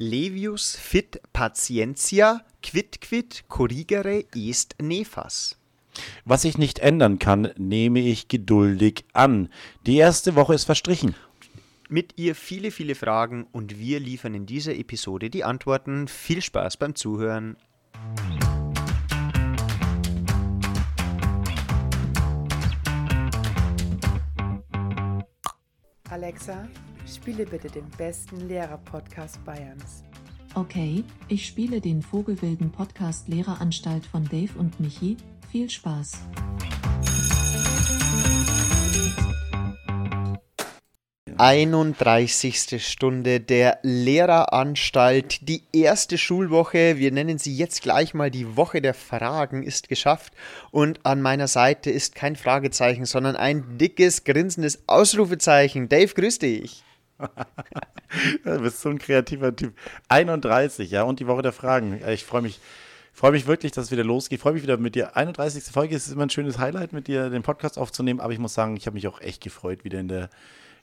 Levius fit patientia, quid quid corrigere est nefas. Was ich nicht ändern kann, nehme ich geduldig an. Die erste Woche ist verstrichen. Mit ihr viele, viele Fragen und wir liefern in dieser Episode die Antworten. Viel Spaß beim Zuhören. Alexa, spiele bitte den besten Lehrer-Podcast Bayerns. Okay, ich spiele den Vogelwilden Podcast Lehreranstalt von Dave und Michi. Viel Spaß. 31. Stunde der Lehreranstalt. Die erste Schulwoche, wir nennen sie jetzt gleich mal die Woche der Fragen, ist geschafft. Und an meiner Seite ist kein Fragezeichen, sondern ein dickes, grinsendes Ausrufezeichen. Dave, grüß dich. du bist so ein kreativer Typ. 31, ja, und die Woche der Fragen. Ich freue mich. Freue mich wirklich, dass es wieder losgeht. Ich freue mich wieder mit dir. 31. Folge es ist immer ein schönes Highlight, mit dir den Podcast aufzunehmen. Aber ich muss sagen, ich habe mich auch echt gefreut, wieder in der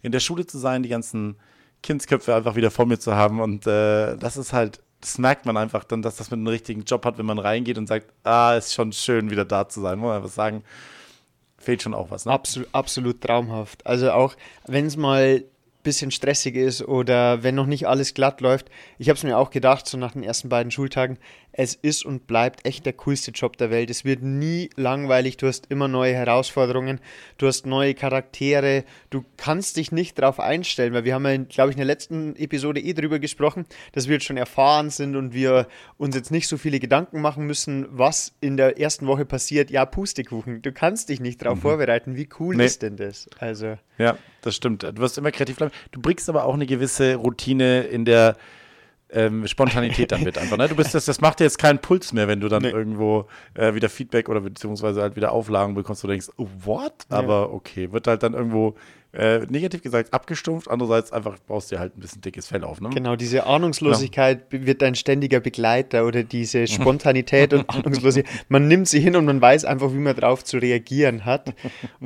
in der Schule zu sein, die ganzen Kindsköpfe einfach wieder vor mir zu haben. Und äh, das ist halt, das merkt man einfach dann, dass das mit einem richtigen Job hat, wenn man reingeht und sagt, ah, ist schon schön, wieder da zu sein. Muss man einfach sagen, fehlt schon auch was. Ne? Absolut, absolut traumhaft. Also auch, wenn es mal bisschen stressig ist oder wenn noch nicht alles glatt läuft. Ich habe es mir auch gedacht, so nach den ersten beiden Schultagen, es ist und bleibt echt der coolste Job der Welt. Es wird nie langweilig, du hast immer neue Herausforderungen, du hast neue Charaktere, du kannst dich nicht darauf einstellen, weil wir haben ja, glaube ich, in der letzten Episode eh drüber gesprochen, dass wir jetzt schon erfahren sind und wir uns jetzt nicht so viele Gedanken machen müssen, was in der ersten Woche passiert. Ja, Pustekuchen, du kannst dich nicht darauf mhm. vorbereiten. Wie cool nee. ist denn das? Also. Ja, das stimmt. Du wirst immer kreativ bleiben. Du bringst aber auch eine gewisse Routine in der ähm, Spontanität damit einfach. Ne? Du bist das, das macht dir jetzt keinen Puls mehr, wenn du dann nee. irgendwo äh, wieder Feedback oder beziehungsweise halt wieder Auflagen bekommst, wo du denkst, oh, what? Aber okay, wird halt dann irgendwo äh, negativ gesagt abgestumpft, andererseits einfach baust du halt ein bisschen dickes Fell auf. Ne? Genau, diese Ahnungslosigkeit ja. wird dein ständiger Begleiter oder diese Spontanität und Ahnungslosigkeit. Man nimmt sie hin und man weiß einfach, wie man darauf zu reagieren hat.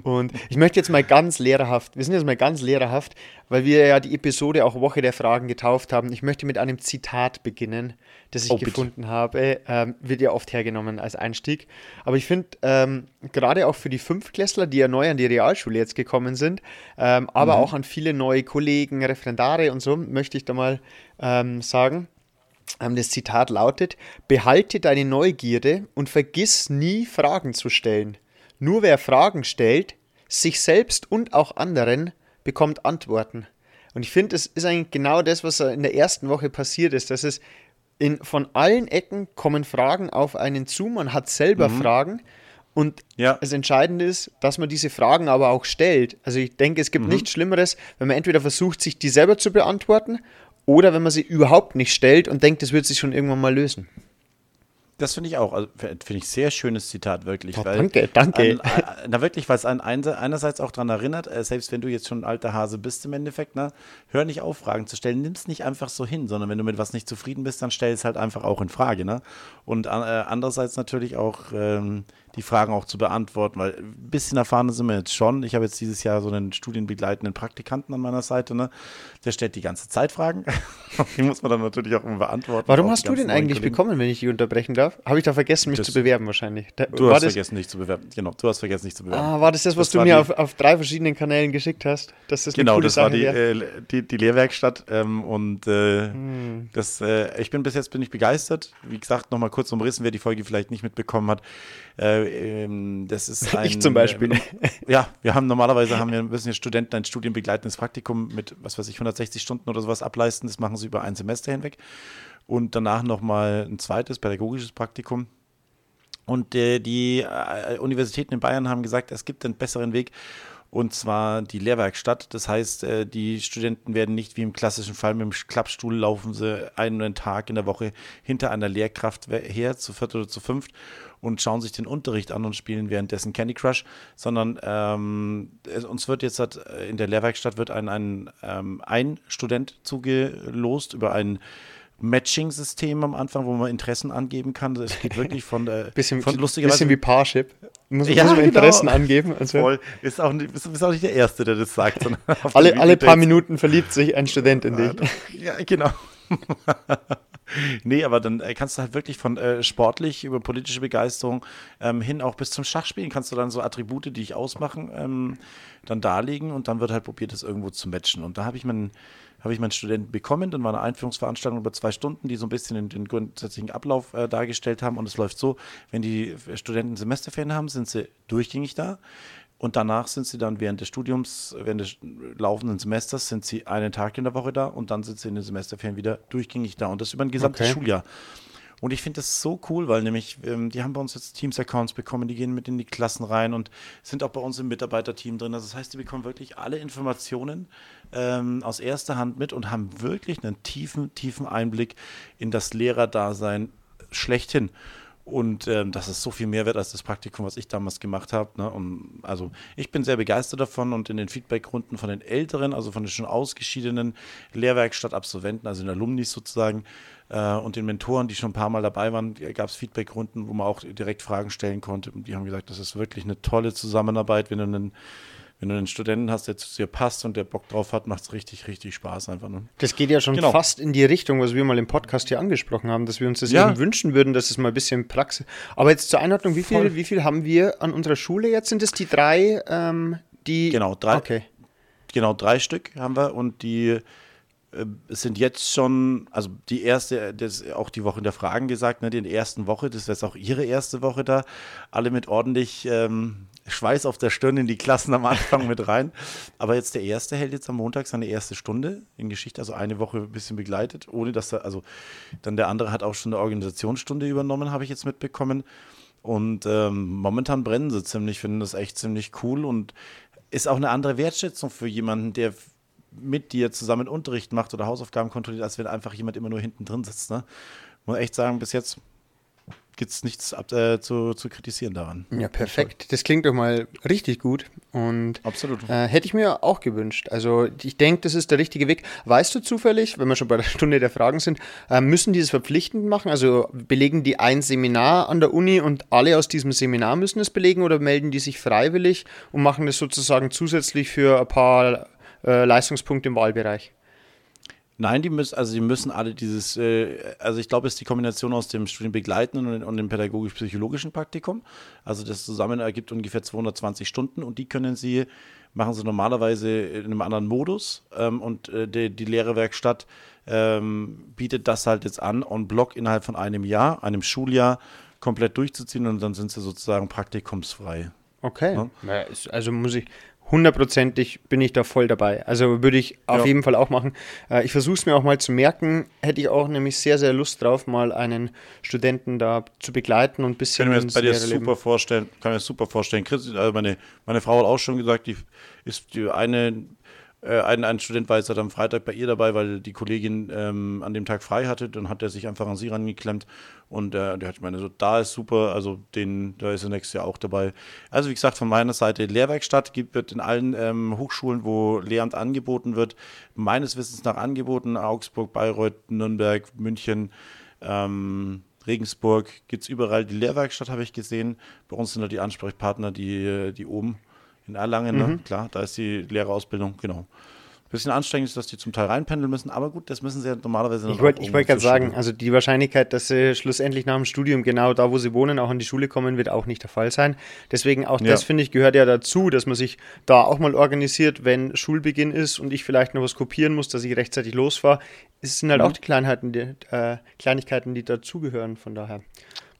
Und ich möchte jetzt mal ganz lehrerhaft, wir sind jetzt mal ganz lehrerhaft, weil wir ja die Episode auch Woche der Fragen getauft haben. Ich möchte mit einem Zitat beginnen, das ich oh, gefunden habe. Ähm, wird ja oft hergenommen als Einstieg. Aber ich finde, ähm, gerade auch für die Fünftklässler, die ja neu an die Realschule jetzt gekommen sind, ähm, aber mhm. auch an viele neue Kollegen, Referendare und so, möchte ich da mal ähm, sagen. Ähm, das Zitat lautet: Behalte deine Neugierde und vergiss nie, Fragen zu stellen. Nur wer Fragen stellt, sich selbst und auch anderen, bekommt Antworten. Und ich finde, es ist eigentlich genau das, was in der ersten Woche passiert ist. Dass es in, von allen Ecken kommen Fragen auf einen zu, man hat selber mhm. Fragen. Und ja. das Entscheidende ist, dass man diese Fragen aber auch stellt. Also ich denke, es gibt mhm. nichts Schlimmeres, wenn man entweder versucht, sich die selber zu beantworten, oder wenn man sie überhaupt nicht stellt und denkt, das wird sich schon irgendwann mal lösen. Das finde ich auch. Also, finde ich sehr schönes Zitat, wirklich. Weil danke, danke. An, na, wirklich, weil es einen einerseits auch daran erinnert, äh, selbst wenn du jetzt schon ein alter Hase bist im Endeffekt, ne, hör nicht auf, Fragen zu stellen. Nimm es nicht einfach so hin, sondern wenn du mit was nicht zufrieden bist, dann stell es halt einfach auch in Frage. Ne? Und äh, andererseits natürlich auch ähm, die Fragen auch zu beantworten, weil ein bisschen erfahren sind wir jetzt schon. Ich habe jetzt dieses Jahr so einen studienbegleitenden Praktikanten an meiner Seite, ne? Der stellt die ganze Zeit Fragen. die muss man dann natürlich auch immer beantworten. Warum hast du den eigentlich Kollegen. bekommen, wenn ich dich unterbrechen darf? Habe ich da vergessen, mich das, zu bewerben wahrscheinlich? Da, du hast vergessen, dich zu bewerben. Genau, du hast vergessen, dich zu bewerben. Ah, war das das, was das du mir die, auf, auf drei verschiedenen Kanälen geschickt hast? Das ist genau, das Sache war die, äh, die, die, Lehrwerkstatt ähm, und äh, hm. das, äh, ich bin bis jetzt bin ich begeistert. Wie gesagt, nochmal kurz umrissen, wer die Folge vielleicht nicht mitbekommen hat. Äh, ähm, das ist ein, ich zum Beispiel. Äh, ja, wir haben normalerweise haben wir müssen ja Studenten ein studienbegleitendes Praktikum mit was weiß ich 160 Stunden oder sowas ableisten. Das machen sie über ein Semester hinweg und danach nochmal ein zweites pädagogisches Praktikum. Und äh, die äh, Universitäten in Bayern haben gesagt, es gibt einen besseren Weg und zwar die Lehrwerkstatt. Das heißt, äh, die Studenten werden nicht wie im klassischen Fall mit dem Klappstuhl laufen sie einen Tag in der Woche hinter einer Lehrkraft her, zu viert oder zu fünft und schauen sich den Unterricht an und spielen währenddessen Candy Crush, sondern ähm, uns wird jetzt halt, äh, in der Lehrwerkstatt wird ein, ein, ähm, ein Student zugelost über ein Matching-System am Anfang, wo man Interessen angeben kann. Es geht wirklich von der bisschen, von lustigerweise bisschen wie Parship. Muss, ja, muss man genau. Interessen angeben. Also. Voll. Ist auch, nicht, bist, auch nicht der Erste, der das sagt. alle alle paar Minuten verliebt sich ein Student in dich. Ja, genau. nee, aber dann äh, kannst du halt wirklich von äh, sportlich über politische Begeisterung ähm, hin auch bis zum Schachspielen kannst du dann so Attribute, die ich ausmachen, ähm, dann darlegen und dann wird halt probiert, das irgendwo zu matchen. Und da habe ich meinen habe ich meinen Studenten bekommen. Dann war eine Einführungsveranstaltung über zwei Stunden, die so ein bisschen den, den grundsätzlichen Ablauf äh, dargestellt haben. Und es läuft so, wenn die Studenten Semesterferien haben, sind sie durchgängig da. Und danach sind sie dann während des Studiums, während des laufenden Semesters, sind sie einen Tag in der Woche da und dann sind sie in den Semesterferien wieder durchgängig da. Und das über ein gesamtes okay. Schuljahr. Und ich finde das so cool, weil nämlich, ähm, die haben bei uns jetzt Teams-Accounts bekommen, die gehen mit in die Klassen rein und sind auch bei uns im Mitarbeiterteam drin. Also das heißt, die bekommen wirklich alle Informationen ähm, aus erster Hand mit und haben wirklich einen tiefen, tiefen Einblick in das Lehrerdasein schlechthin. Und ähm, das ist so viel mehr wert als das Praktikum, was ich damals gemacht habe. Ne? Also ich bin sehr begeistert davon und in den Feedbackrunden von den Älteren, also von den schon ausgeschiedenen Lehrwerkstattabsolventen, also den Alumnis sozusagen, äh, und den Mentoren, die schon ein paar Mal dabei waren, gab es Feedbackrunden, wo man auch direkt Fragen stellen konnte. Und die haben gesagt, das ist wirklich eine tolle Zusammenarbeit, wenn du einen wenn du einen Studenten hast, der zu dir passt und der Bock drauf hat, macht es richtig, richtig Spaß einfach. Ne? Das geht ja schon genau. fast in die Richtung, was wir mal im Podcast hier angesprochen haben, dass wir uns das ja. eben wünschen würden, dass es mal ein bisschen Praxis. Aber jetzt zur Einordnung, wie viel, wie viel haben wir an unserer Schule jetzt? Sind es die drei, ähm, die. Genau, drei. Okay. Genau, drei Stück haben wir und die äh, sind jetzt schon, also die erste, das auch die Woche der Fragen gesagt, ne, die ersten Woche, das ist jetzt auch ihre erste Woche da, alle mit ordentlich ähm, Schweiß auf der Stirn in die Klassen am Anfang mit rein. Aber jetzt der erste hält jetzt am Montag seine erste Stunde in Geschichte, also eine Woche ein bisschen begleitet, ohne dass er, also dann der andere hat auch schon eine Organisationsstunde übernommen, habe ich jetzt mitbekommen. Und ähm, momentan brennen sie ziemlich, finden das echt ziemlich cool und ist auch eine andere Wertschätzung für jemanden, der mit dir zusammen Unterricht macht oder Hausaufgaben kontrolliert, als wenn einfach jemand immer nur hinten drin sitzt. Ne? Muss echt sagen, bis jetzt gibt es nichts ab, äh, zu, zu kritisieren daran. Ja, perfekt. Das klingt doch mal richtig gut. Und Absolut. Äh, hätte ich mir auch gewünscht. Also ich denke, das ist der richtige Weg. Weißt du zufällig, wenn wir schon bei der Stunde der Fragen sind, äh, müssen die es verpflichtend machen? Also belegen die ein Seminar an der Uni und alle aus diesem Seminar müssen es belegen oder melden die sich freiwillig und machen das sozusagen zusätzlich für ein paar äh, Leistungspunkte im Wahlbereich? Nein, die müssen, also die müssen alle dieses, äh, also ich glaube, es ist die Kombination aus dem Studienbegleitenden und, und dem pädagogisch-psychologischen Praktikum. Also das zusammen ergibt ungefähr 220 Stunden und die können sie, machen sie normalerweise in einem anderen Modus ähm, und äh, die, die Lehrerwerkstatt ähm, bietet das halt jetzt an, on block innerhalb von einem Jahr, einem Schuljahr komplett durchzuziehen und dann sind sie sozusagen praktikumsfrei. Okay. Ja? Also muss ich, hundertprozentig bin ich da voll dabei. Also würde ich auf ja. jeden Fall auch machen. Äh, ich versuche es mir auch mal zu merken. Hätte ich auch nämlich sehr, sehr Lust drauf, mal einen Studenten da zu begleiten und ein bisschen. Kann ich mir das bei dir super vorstellen. Kann mir super vorstellen. Chris, also meine, meine Frau hat auch schon gesagt, die ist die eine äh, ein, ein Student war jetzt halt am Freitag bei ihr dabei, weil die Kollegin ähm, an dem Tag frei hatte. Dann hat er sich einfach an sie rangeklemmt und äh, der hat gemeint, also da ist super, also den, da ist er nächstes Jahr auch dabei. Also wie gesagt, von meiner Seite Lehrwerkstatt gibt wird in allen ähm, Hochschulen, wo Lehramt angeboten wird, meines Wissens nach angeboten, Augsburg, Bayreuth, Nürnberg, München, ähm, Regensburg, gibt es überall. Die Lehrwerkstatt habe ich gesehen. Bei uns sind da die Ansprechpartner, die, die oben in Erlangen, ne? mhm. ne? klar, da ist die Lehrerausbildung, genau. Ein bisschen anstrengend ist, dass die zum Teil reinpendeln müssen, aber gut, das müssen sie ja normalerweise Ich wollte wollt gerade sagen, also die Wahrscheinlichkeit, dass sie schlussendlich nach dem Studium genau da, wo sie wohnen, auch an die Schule kommen, wird auch nicht der Fall sein. Deswegen auch ja. das, finde ich, gehört ja dazu, dass man sich da auch mal organisiert, wenn Schulbeginn ist und ich vielleicht noch was kopieren muss, dass ich rechtzeitig losfahre. Es sind halt mhm. auch die Kleinheiten, die, äh, Kleinigkeiten, die dazugehören, von daher.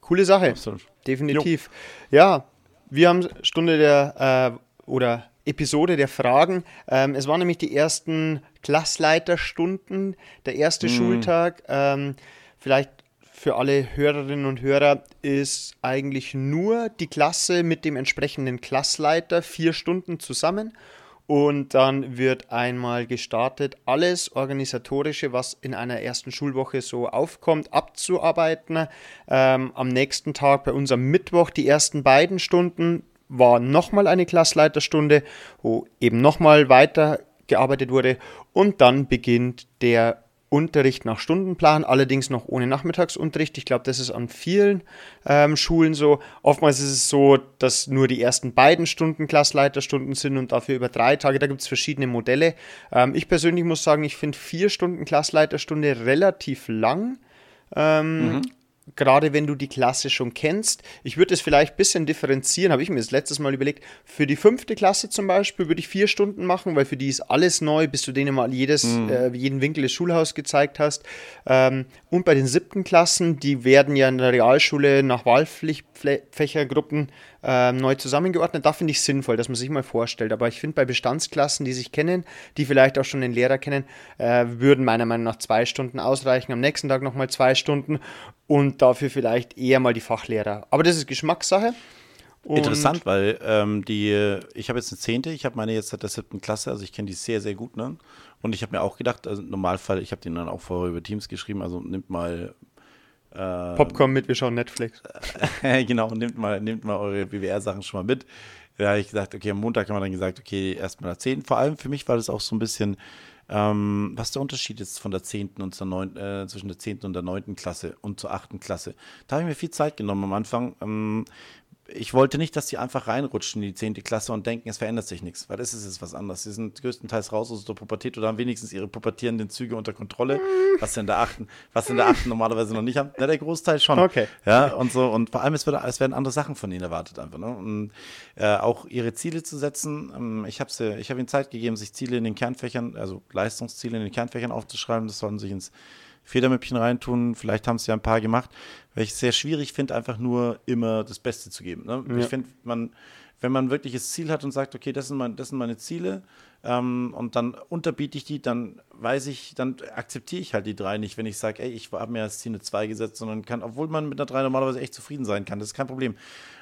Coole Sache. Absolut. Definitiv. Jo. Ja, wir haben Stunde der äh, oder Episode der Fragen. Ähm, es waren nämlich die ersten Klassleiterstunden, der erste mm. Schultag. Ähm, vielleicht für alle Hörerinnen und Hörer ist eigentlich nur die Klasse mit dem entsprechenden Klassleiter vier Stunden zusammen. Und dann wird einmal gestartet, alles Organisatorische, was in einer ersten Schulwoche so aufkommt, abzuarbeiten. Ähm, am nächsten Tag bei uns am Mittwoch die ersten beiden Stunden war nochmal eine Klassleiterstunde, wo eben nochmal weiter gearbeitet wurde und dann beginnt der Unterricht nach Stundenplan, allerdings noch ohne Nachmittagsunterricht. Ich glaube, das ist an vielen ähm, Schulen so. Oftmals ist es so, dass nur die ersten beiden Stunden Klassleiterstunden sind und dafür über drei Tage. Da gibt es verschiedene Modelle. Ähm, ich persönlich muss sagen, ich finde vier Stunden Klassleiterstunde relativ lang. Ähm, mhm gerade wenn du die Klasse schon kennst. Ich würde es vielleicht ein bisschen differenzieren, habe ich mir das letztes Mal überlegt. Für die fünfte Klasse zum Beispiel würde ich vier Stunden machen, weil für die ist alles neu, bis du denen mal jedes, mhm. äh, jeden Winkel des Schulhauses gezeigt hast. Ähm, und bei den siebten Klassen, die werden ja in der Realschule nach Wahlfächergruppen äh, neu zusammengeordnet. Da finde ich sinnvoll, dass man sich mal vorstellt. Aber ich finde, bei Bestandsklassen, die sich kennen, die vielleicht auch schon den Lehrer kennen, äh, würden meiner Meinung nach zwei Stunden ausreichen. Am nächsten Tag nochmal zwei Stunden und dafür vielleicht eher mal die Fachlehrer. Aber das ist Geschmackssache. Und Interessant, weil ähm, die, ich habe jetzt eine Zehnte, ich habe meine jetzt seit der siebten Klasse, also ich kenne die sehr, sehr gut. Ne? Und ich habe mir auch gedacht, also im Normalfall, ich habe denen dann auch vorher über Teams geschrieben, also nimmt mal äh, Popcorn mit, wir schauen Netflix. genau, nehmt mal, nehmt mal eure BWR-Sachen schon mal mit. Da habe ich gesagt, okay, am Montag haben wir dann gesagt, okay, erstmal der 10. Vor allem für mich war das auch so ein bisschen, ähm, was ist der Unterschied jetzt von der 10. und zur 9, äh, zwischen der 10. und der 9. Klasse und zur 8. Klasse? Da habe ich mir viel Zeit genommen am Anfang. Ähm, ich wollte nicht, dass die einfach reinrutschen in die 10. Klasse und denken, es verändert sich nichts, weil das ist jetzt was anderes. Sie sind größtenteils raus aus der Pubertät oder haben wenigstens ihre pubertierenden Züge unter Kontrolle, was sie in der 8. was in der 8. normalerweise noch nicht haben. Ja, der Großteil schon. Okay. Ja, und so. Und vor allem, es, wird, es werden andere Sachen von ihnen erwartet einfach. Ne? Und äh, auch ihre Ziele zu setzen. Ähm, ich habe hab ihnen Zeit gegeben, sich Ziele in den Kernfächern, also Leistungsziele in den Kernfächern aufzuschreiben. Das sollen sich ins Federmüppchen reintun. Vielleicht haben es ja ein paar gemacht, weil ich es sehr schwierig finde, einfach nur immer das Beste zu geben. Ne? Ja. Ich finde, man, wenn man wirklich das Ziel hat und sagt, okay, das sind, mein, das sind meine Ziele ähm, und dann unterbiete ich die, dann weiß ich, dann akzeptiere ich halt die drei nicht, wenn ich sage, ey, ich habe mir als Ziel eine 2 gesetzt, sondern kann, obwohl man mit einer 3 normalerweise echt zufrieden sein kann, das ist kein Problem.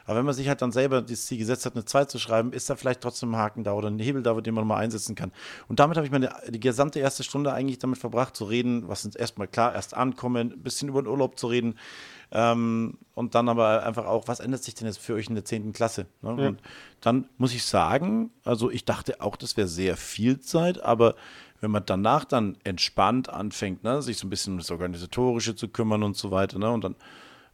Aber wenn man sich halt dann selber das Ziel gesetzt hat, eine 2 zu schreiben, ist da vielleicht trotzdem ein Haken da oder ein Hebel da, den man mal einsetzen kann. Und damit habe ich meine die gesamte erste Stunde eigentlich damit verbracht, zu reden, was uns erstmal klar, erst ankommen, ein bisschen über den Urlaub zu reden. Ähm, und dann aber einfach auch, was ändert sich denn jetzt für euch in der 10. Klasse? Ne? Ja. Und dann muss ich sagen, also ich dachte auch, das wäre sehr viel Zeit, aber wenn man danach dann entspannt anfängt, ne, sich so ein bisschen um das Organisatorische zu kümmern und so weiter, ne, und dann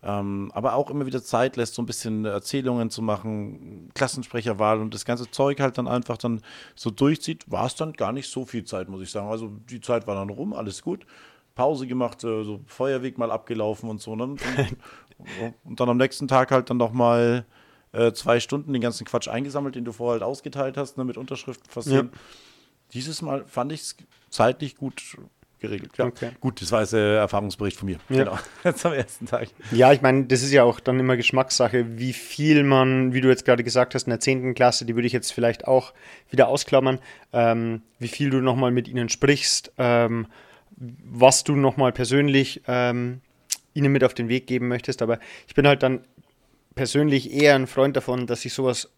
ähm, aber auch immer wieder Zeit lässt, so ein bisschen Erzählungen zu machen, Klassensprecherwahl und das ganze Zeug halt dann einfach dann so durchzieht, war es dann gar nicht so viel Zeit, muss ich sagen. Also die Zeit war dann rum, alles gut. Pause gemacht, äh, so Feuerweg mal abgelaufen und so. Ne? Und, und, dann am nächsten Tag halt dann nochmal äh, zwei Stunden den ganzen Quatsch eingesammelt, den du vorher halt ausgeteilt hast, ne, mit Unterschriften versehen. Ja. Dieses Mal fand ich es zeitlich gut geregelt. Ja. Okay. Gut, das war jetzt der Erfahrungsbericht von mir. Ja. Genau. Jetzt am ersten Tag. Ja, ich meine, das ist ja auch dann immer Geschmackssache, wie viel man, wie du jetzt gerade gesagt hast, in der 10. Klasse, die würde ich jetzt vielleicht auch wieder ausklammern, ähm, wie viel du nochmal mit ihnen sprichst, ähm, was du nochmal persönlich ähm, ihnen mit auf den Weg geben möchtest. Aber ich bin halt dann persönlich eher ein Freund davon, dass ich sowas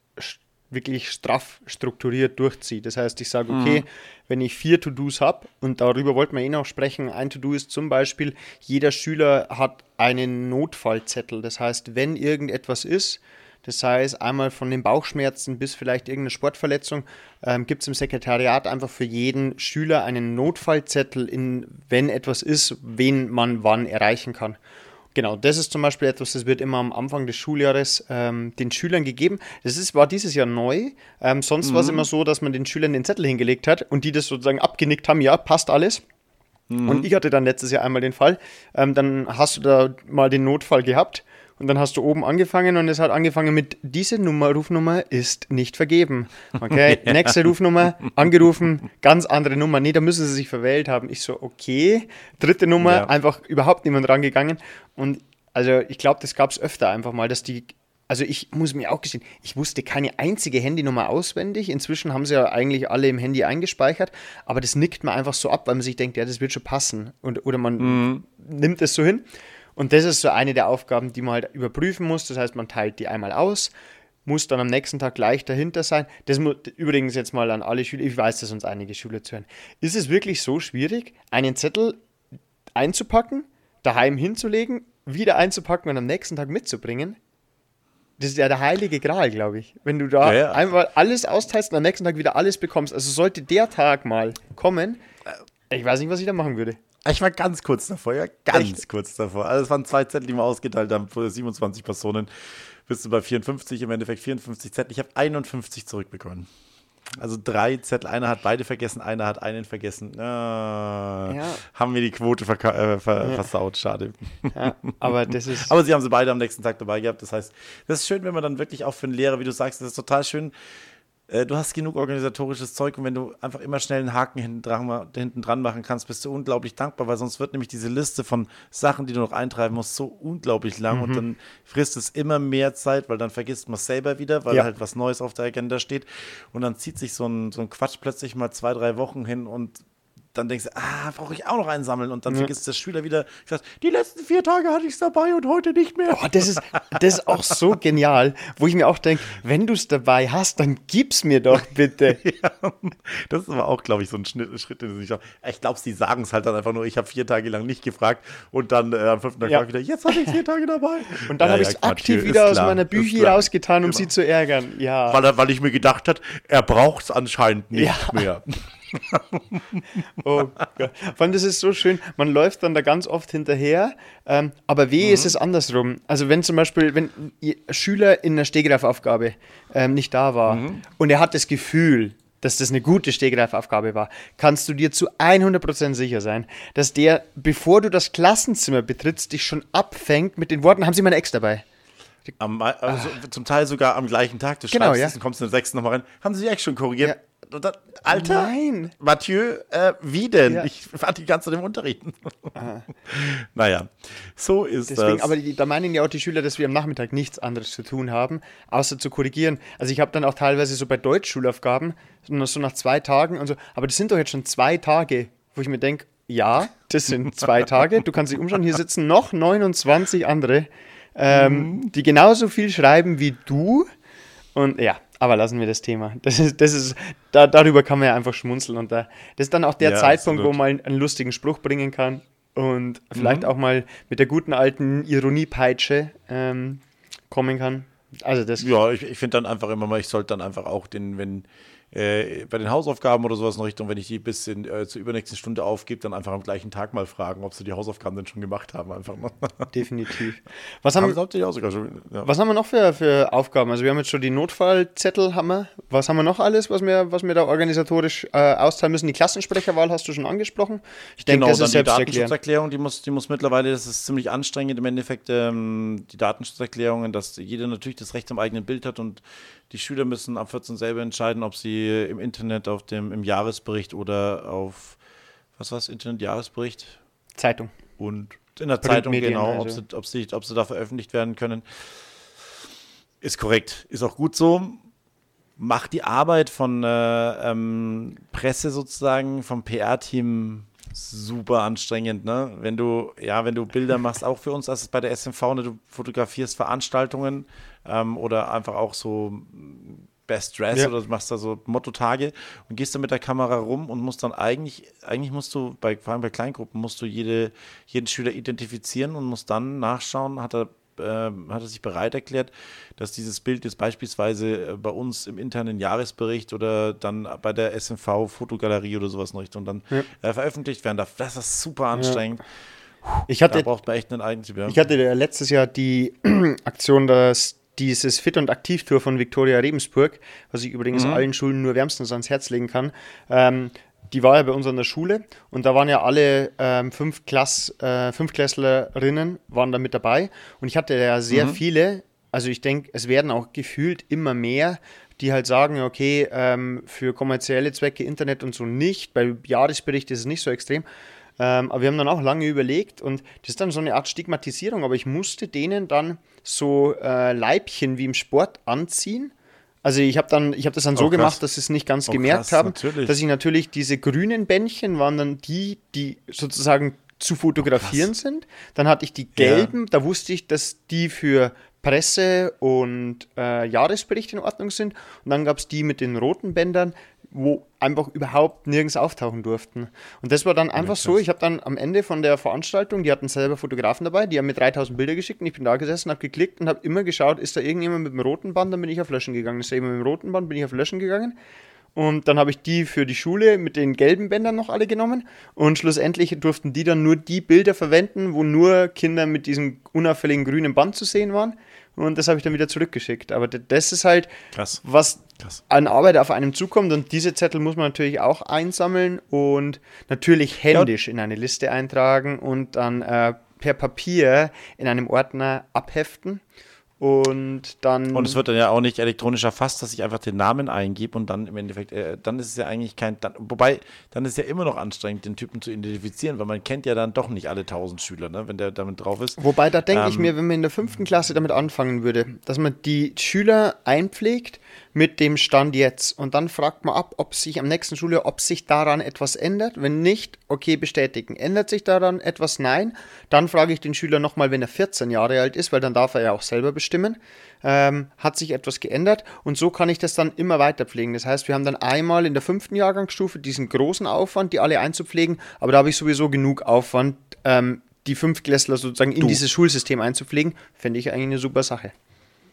wirklich straff strukturiert durchziehe. Das heißt, ich sage, okay, mhm. wenn ich vier To-Dos habe, und darüber wollten wir eh noch sprechen, ein To-Do ist zum Beispiel, jeder Schüler hat einen Notfallzettel. Das heißt, wenn irgendetwas ist, das heißt, einmal von den Bauchschmerzen bis vielleicht irgendeine Sportverletzung, ähm, gibt es im Sekretariat einfach für jeden Schüler einen Notfallzettel, in, wenn etwas ist, wen man wann erreichen kann. Genau, das ist zum Beispiel etwas, das wird immer am Anfang des Schuljahres ähm, den Schülern gegeben. Das ist, war dieses Jahr neu. Ähm, sonst mhm. war es immer so, dass man den Schülern den Zettel hingelegt hat und die das sozusagen abgenickt haben, ja, passt alles. Mhm. Und ich hatte dann letztes Jahr einmal den Fall, ähm, dann hast du da mal den Notfall gehabt und dann hast du oben angefangen und es hat angefangen mit, diese Nummer, Rufnummer ist nicht vergeben. Okay, nächste Rufnummer, angerufen, ganz andere Nummer. Nee, da müssen sie sich verwählt haben. Ich so, okay. Dritte Nummer, ja. einfach überhaupt niemand rangegangen. Und also ich glaube, das gab es öfter einfach mal, dass die also ich muss mir auch gestehen, ich wusste keine einzige Handynummer auswendig. Inzwischen haben sie ja eigentlich alle im Handy eingespeichert, aber das nickt man einfach so ab, weil man sich denkt, ja, das wird schon passen. Und, oder man mhm. nimmt es so hin. Und das ist so eine der Aufgaben, die man halt überprüfen muss. Das heißt, man teilt die einmal aus, muss dann am nächsten Tag gleich dahinter sein. Das muss übrigens jetzt mal an alle Schüler, ich weiß, dass uns einige Schüler zuhören. Ist es wirklich so schwierig, einen Zettel einzupacken, daheim hinzulegen, wieder einzupacken und am nächsten Tag mitzubringen? Das ist ja der heilige Gral, glaube ich. Wenn du da ja, ja. einmal alles austeilst und am nächsten Tag wieder alles bekommst. Also sollte der Tag mal kommen, ich weiß nicht, was ich da machen würde. Ich war ganz kurz davor, ja, ganz Echt? kurz davor. Also es waren zwei Zettel, die wir ausgeteilt haben für 27 Personen. Bist du bei 54, im Endeffekt 54 Zettel. Ich habe 51 zurückbekommen. Also drei Zettel, einer hat beide vergessen, einer hat einen vergessen. Ah, ja. Haben wir die Quote äh, ver ja. versaut, schade. Ja, aber das ist. aber sie haben sie beide am nächsten Tag dabei gehabt. Das heißt, das ist schön, wenn man dann wirklich auch für einen Lehrer, wie du sagst, das ist total schön, äh, du hast genug organisatorisches Zeug und wenn du einfach immer schnell einen Haken hinten dran, hinten dran machen kannst, bist du unglaublich dankbar, weil sonst wird nämlich diese Liste von Sachen, die du noch eintreiben musst, so unglaublich lang mhm. und dann frisst es immer mehr Zeit, weil dann vergisst man es selber wieder, weil ja. halt was Neues auf der Agenda steht und dann zieht sich so ein, so ein Quatsch plötzlich mal zwei, drei Wochen hin und dann denkst du, ah, brauche ich auch noch einsammeln. Und dann ja. vergisst der Schüler wieder, gesagt, die letzten vier Tage hatte ich es dabei und heute nicht mehr. Oh, das, ist, das ist auch so genial, wo ich mir auch denke, wenn du es dabei hast, dann gib's mir doch bitte. ja, das ist aber auch, glaube ich, so ein Schritt, Schritt den ich Ich glaube, sie sagen es halt dann einfach nur, ich habe vier Tage lang nicht gefragt und dann äh, am fünften Tag ja. wieder, jetzt hatte ich vier Tage dabei. Und dann ja, habe ich es aktiv wieder aus meiner Bücher rausgetan, um genau. sie zu ärgern. Ja. Weil, weil ich mir gedacht habe, er braucht es anscheinend nicht mehr. oh Gott. Vor allem, das ist so schön, man läuft dann da ganz oft hinterher, ähm, aber weh mhm. ist es andersrum. Also wenn zum Beispiel, wenn ein Schüler in einer Stegreifaufgabe ähm, nicht da war mhm. und er hat das Gefühl, dass das eine gute Stegreifaufgabe war, kannst du dir zu 100% sicher sein, dass der, bevor du das Klassenzimmer betrittst, dich schon abfängt mit den Worten, haben Sie mal eine Ex dabei? Am, also. Zum Teil sogar am gleichen Tag. Du genau, schreibst ja. es und kommst in der sechsten nochmal rein. Haben Sie die Ex schon korrigiert? Ja. Dann, Alter, Nein. Mathieu, äh, wie denn? Ja. Ich war die ganze Zeit im Unterricht. naja, so ist Deswegen, das. Aber die, da meinen ja auch die Schüler, dass wir am Nachmittag nichts anderes zu tun haben, außer zu korrigieren. Also ich habe dann auch teilweise so bei Deutschschulaufgaben, so nach zwei Tagen und so, aber das sind doch jetzt schon zwei Tage, wo ich mir denke, ja, das sind zwei Tage, du kannst dich umschauen, hier sitzen noch 29 andere, ähm, mhm. die genauso viel schreiben wie du. Und ja, aber lassen wir das Thema. Das ist, das ist, da, darüber kann man ja einfach schmunzeln. Und da, das ist dann auch der ja, Zeitpunkt, absolut. wo man einen lustigen Spruch bringen kann und vielleicht mhm. auch mal mit der guten alten Ironiepeitsche ähm, kommen kann. Also das ja, ich, ich finde dann einfach immer mal, ich sollte dann einfach auch den, wenn äh, bei den Hausaufgaben oder sowas in Richtung, wenn ich die bis in, äh, zur übernächsten Stunde aufgebe, dann einfach am gleichen Tag mal fragen, ob sie die Hausaufgaben denn schon gemacht haben. Einfach mal. Definitiv. Was haben, haben, schon, ja. was haben wir noch für, für Aufgaben? Also wir haben jetzt schon die Notfallzettel, haben wir. Was haben wir noch alles, was wir, was wir da organisatorisch äh, austeilen müssen? Die Klassensprecherwahl hast du schon angesprochen. Ich denke, genau, das ist die Datenschutzerklärung, die muss, die muss mittlerweile, das ist ziemlich anstrengend im Endeffekt, ähm, die Datenschutzerklärungen, dass jeder natürlich das Recht am eigenen Bild hat und die Schüler müssen ab 14 selber entscheiden, ob sie im Internet, auf dem, im Jahresbericht oder auf, was war es, Internet-Jahresbericht? Zeitung. Und in der Zeitung, genau, also. ob, sie, ob, sie, ob sie da veröffentlicht werden können. Ist korrekt, ist auch gut so. Macht die Arbeit von äh, ähm, Presse sozusagen, vom PR-Team super anstrengend, ne? Wenn du, ja, wenn du Bilder machst, auch für uns, das ist bei der SMV, ne, du fotografierst Veranstaltungen ähm, oder einfach auch so Best Dress ja. oder du machst da so Motto-Tage und gehst dann mit der Kamera rum und musst dann eigentlich, eigentlich musst du, bei, vor allem bei Kleingruppen, musst du jede, jeden Schüler identifizieren und musst dann nachschauen, hat er äh, hat er sich bereit erklärt, dass dieses Bild jetzt beispielsweise äh, bei uns im internen Jahresbericht oder dann bei der SMV Fotogalerie oder sowas in Richtung dann ja. äh, veröffentlicht werden darf. Das ist super anstrengend. Ja. Ich hatte, da braucht man echt einen Eigentyp. Ja. Ich hatte letztes Jahr die Aktion, dass dieses Fit- und Aktiv-Tour von Viktoria Rebensburg, was ich übrigens mhm. allen Schulen nur wärmstens ans Herz legen kann, ähm, die war ja bei uns an der Schule und da waren ja alle ähm, fünf Klass, äh, Fünfklässlerinnen waren da mit dabei und ich hatte ja sehr mhm. viele, also ich denke, es werden auch gefühlt immer mehr, die halt sagen, okay, ähm, für kommerzielle Zwecke Internet und so nicht, bei Jahresbericht ist es nicht so extrem, ähm, aber wir haben dann auch lange überlegt und das ist dann so eine Art Stigmatisierung, aber ich musste denen dann so äh, Leibchen wie im Sport anziehen also ich habe dann, ich habe das dann oh, so krass. gemacht, dass sie es nicht ganz oh, gemerkt krass, haben, natürlich. dass ich natürlich diese grünen Bändchen waren dann die, die sozusagen zu fotografieren oh, sind. Dann hatte ich die gelben, ja. da wusste ich, dass die für Presse und äh, Jahresbericht in Ordnung sind. Und dann gab es die mit den roten Bändern, wo einfach überhaupt nirgends auftauchen durften. Und das war dann einfach so, ich habe dann am Ende von der Veranstaltung, die hatten selber Fotografen dabei, die haben mir 3000 Bilder geschickt und ich bin da gesessen, habe geklickt und habe immer geschaut, ist da irgendjemand mit dem roten Band, dann bin ich auf Löschen gegangen. Ist da jemand mit dem roten Band, bin ich auf Löschen gegangen. Und dann habe ich die für die Schule mit den gelben Bändern noch alle genommen. Und schlussendlich durften die dann nur die Bilder verwenden, wo nur Kinder mit diesem unauffälligen grünen Band zu sehen waren. Und das habe ich dann wieder zurückgeschickt. Aber das ist halt, Krass. was Krass. an Arbeit auf einem zukommt. Und diese Zettel muss man natürlich auch einsammeln und natürlich händisch in eine Liste eintragen und dann äh, per Papier in einem Ordner abheften. Und dann. Und es wird dann ja auch nicht elektronisch erfasst, dass ich einfach den Namen eingebe und dann im Endeffekt, äh, dann ist es ja eigentlich kein, dann, wobei, dann ist es ja immer noch anstrengend, den Typen zu identifizieren, weil man kennt ja dann doch nicht alle tausend Schüler, ne, wenn der damit drauf ist. Wobei, da denke ich Ähm, mir, wenn man in der fünften Klasse damit anfangen würde, dass man die Schüler einpflegt mit dem Stand jetzt und dann fragt man ab, ob sich am nächsten Schuljahr, ob sich daran etwas ändert. Wenn nicht, okay, bestätigen. Ändert sich daran etwas? Nein. Dann frage ich den Schüler nochmal, wenn er 14 Jahre alt ist, weil dann darf er ja auch selber bestimmen. Ähm, hat sich etwas geändert und so kann ich das dann immer weiter pflegen. Das heißt, wir haben dann einmal in der fünften Jahrgangsstufe diesen großen Aufwand, die alle einzupflegen, aber da habe ich sowieso genug Aufwand, ähm, die Fünftklässler sozusagen in Du. dieses Schulsystem einzupflegen, finde ich eigentlich eine super Sache.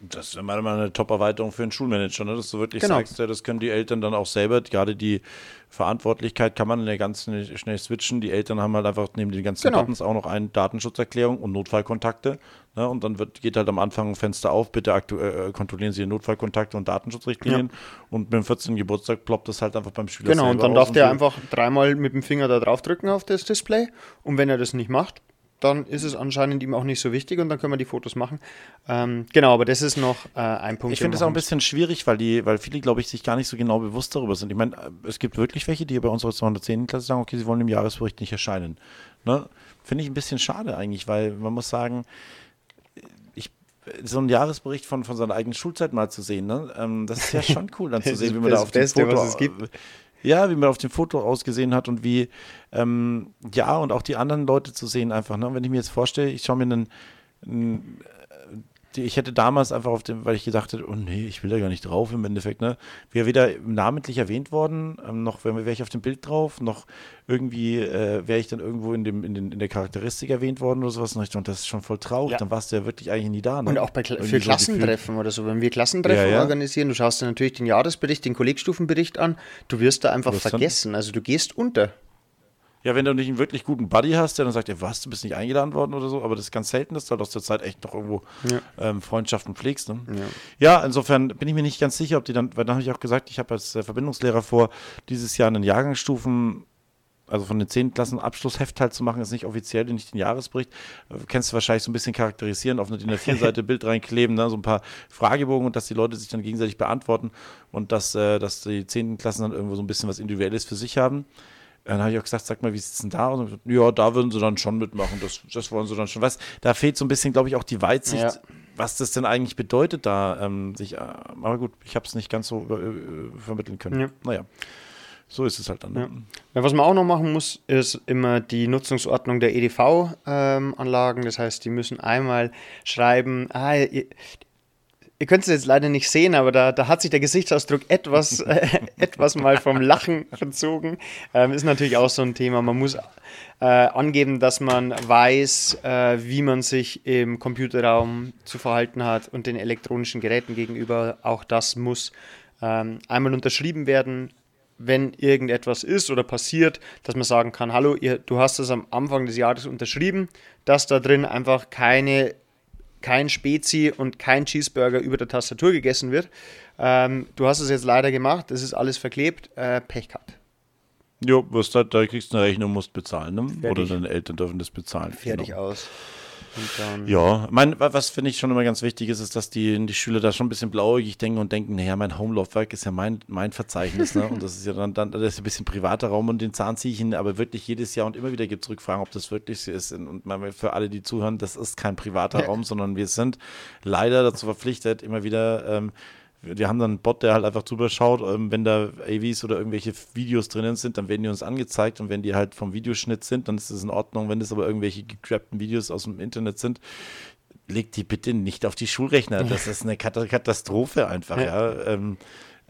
Das ist nach eine Top-Erweiterung für einen Schulmanager, ne? dass du wirklich Genau. sagst, ja, das können die Eltern dann auch selber, gerade die Verantwortlichkeit kann man in der ganzen schnell switchen. Die Eltern haben halt einfach neben den ganzen Genau. Buttons auch noch eine Datenschutzerklärung und Notfallkontakte. Ne? Und dann wird, geht halt am Anfang ein Fenster auf, bitte aktu äh, kontrollieren Sie die Notfallkontakte und Datenschutzrichtlinien. Und mit dem 14. Geburtstag ploppt das halt einfach beim Schüler Genau, und dann darf der wir- einfach dreimal mit dem Finger da drauf drücken auf das Display und wenn er das nicht macht, dann ist es anscheinend ihm auch nicht so wichtig und dann können wir die Fotos machen. Ähm, genau, aber das ist noch äh, ein Punkt. Ich finde es wir auch ein bisschen schwierig, weil die, weil viele, glaube ich, sich gar nicht so genau bewusst darüber sind. Ich meine, es gibt wirklich welche, die bei unserer 210. Klasse sagen, okay, sie wollen im Jahresbericht nicht erscheinen. Ne? Finde ich ein bisschen schade eigentlich, weil man muss sagen, ich, so einen Jahresbericht von, von seiner eigenen Schulzeit mal zu sehen, ne? ähm, das ist ja schon cool, dann zu Das sehen, wie man da das auf dem Beste, Foto was es gibt. Ja, wie man auf dem Foto ausgesehen hat und wie, ähm, ja, und auch die anderen Leute zu sehen einfach. Ne? Wenn ich mir jetzt vorstelle, ich schaue mir einen, einen die, ich hätte damals einfach auf dem, weil ich gedacht hätte, oh nee, ich will da gar nicht drauf im Endeffekt, ne? Wäre weder namentlich erwähnt worden, ähm, noch wäre wär ich auf dem Bild drauf, noch irgendwie äh, wäre ich dann irgendwo in, dem, in, den, in der Charakteristik erwähnt worden oder sowas. Und ich das ist schon voll traurig, Ja. dann warst du ja wirklich eigentlich nie da. Ne? Und auch bei Irgendwie für so Klassentreffen oder so. Wenn wir Klassentreffen Ja, ja. organisieren, du schaust dir natürlich den Jahresbericht, den Kollegstufenbericht an, du wirst da einfach Du wirst dann- vergessen. Also du gehst unter. Ja, wenn du nicht einen wirklich guten Buddy hast, der dann sagt, ja, was, du bist nicht eingeladen worden oder so, aber das ist ganz selten, dass du halt aus der Zeit echt noch irgendwo Ja. ähm, Freundschaften pflegst. Ne? Ja. insofern bin ich mir nicht ganz sicher, ob die dann, weil dann habe ich auch gesagt, ich habe als äh, Verbindungslehrer vor, dieses Jahr einen Jahrgangsstufen, also von den 10 Klassen Abschlussheft halt zu machen, ist nicht offiziell, nicht den Jahresbericht. Äh, Kennst du wahrscheinlich so ein bisschen charakterisieren, auf eine DIN A4-Seite Bild reinkleben, ne? so ein paar Fragebogen und dass die Leute sich dann gegenseitig beantworten und dass, äh, dass die 10. Klassen dann irgendwo so ein bisschen was Individuelles für sich haben. Dann habe ich auch gesagt, sag mal, wie sieht es denn da aus? Ja, da würden sie dann schon mitmachen, das, das wollen sie dann schon. Was, da fehlt so ein bisschen, glaube ich, auch die Weitsicht, Ja. was das denn eigentlich bedeutet, da ähm, sich, äh, aber gut, ich habe es nicht ganz so äh, vermitteln können. Ja. Naja, so ist es halt dann. ne? Ja. Was man auch noch machen muss, ist immer die Nutzungsordnung der EDV-Anlagen. das heißt, die müssen einmal schreiben, ah, ihr, könnt es jetzt leider nicht sehen, aber da, da hat sich der Gesichtsausdruck etwas, äh, etwas mal vom Lachen verzogen. Ähm, ist natürlich auch so ein Thema. Man muss äh, angeben, dass man weiß, äh, wie man sich im Computerraum zu verhalten hat und den elektronischen Geräten gegenüber. Auch das muss ähm, einmal unterschrieben werden, wenn irgendetwas ist oder passiert, dass man sagen kann, hallo, ihr, du hast es am Anfang des Jahres unterschrieben, dass da drin einfach keine, kein Spezi und kein Cheeseburger über der Tastatur gegessen wird. Ähm, du hast es jetzt leider gemacht, es ist alles verklebt, äh, Pech gehabt. Jo, wirst halt, da kriegst du eine Rechnung, musst bezahlen, ne? Oder deine Eltern dürfen das bezahlen. Fertig Genau. aus. Und dann, Ja, mein, wa- was finde ich schon immer ganz wichtig ist, ist, dass die, die Schüler da schon ein bisschen blauäugig denken und denken, naja, mein Home-Laufwerk ist ja mein, mein Verzeichnis, ne? Und das ist ja dann, dann das ist ein bisschen privater Raum und den Zahn ziehe ich hin, aber wirklich jedes Jahr und immer wieder gibt es Rückfragen, ob das wirklich so ist. Und für alle, die zuhören, das ist kein privater Ja. Raum, sondern wir sind leider dazu verpflichtet, immer wieder ähm, wir haben dann einen Bot, der halt einfach drüber schaut, ähm, wenn da AVs oder irgendwelche Videos drinnen sind, dann werden die uns angezeigt und wenn die halt vom Videoschnitt sind, dann ist das in Ordnung. Wenn das aber irgendwelche gecrappten Videos aus dem Internet sind, legt die bitte nicht auf die Schulrechner. Das ist eine Kat- Katastrophe einfach, ja. Ähm,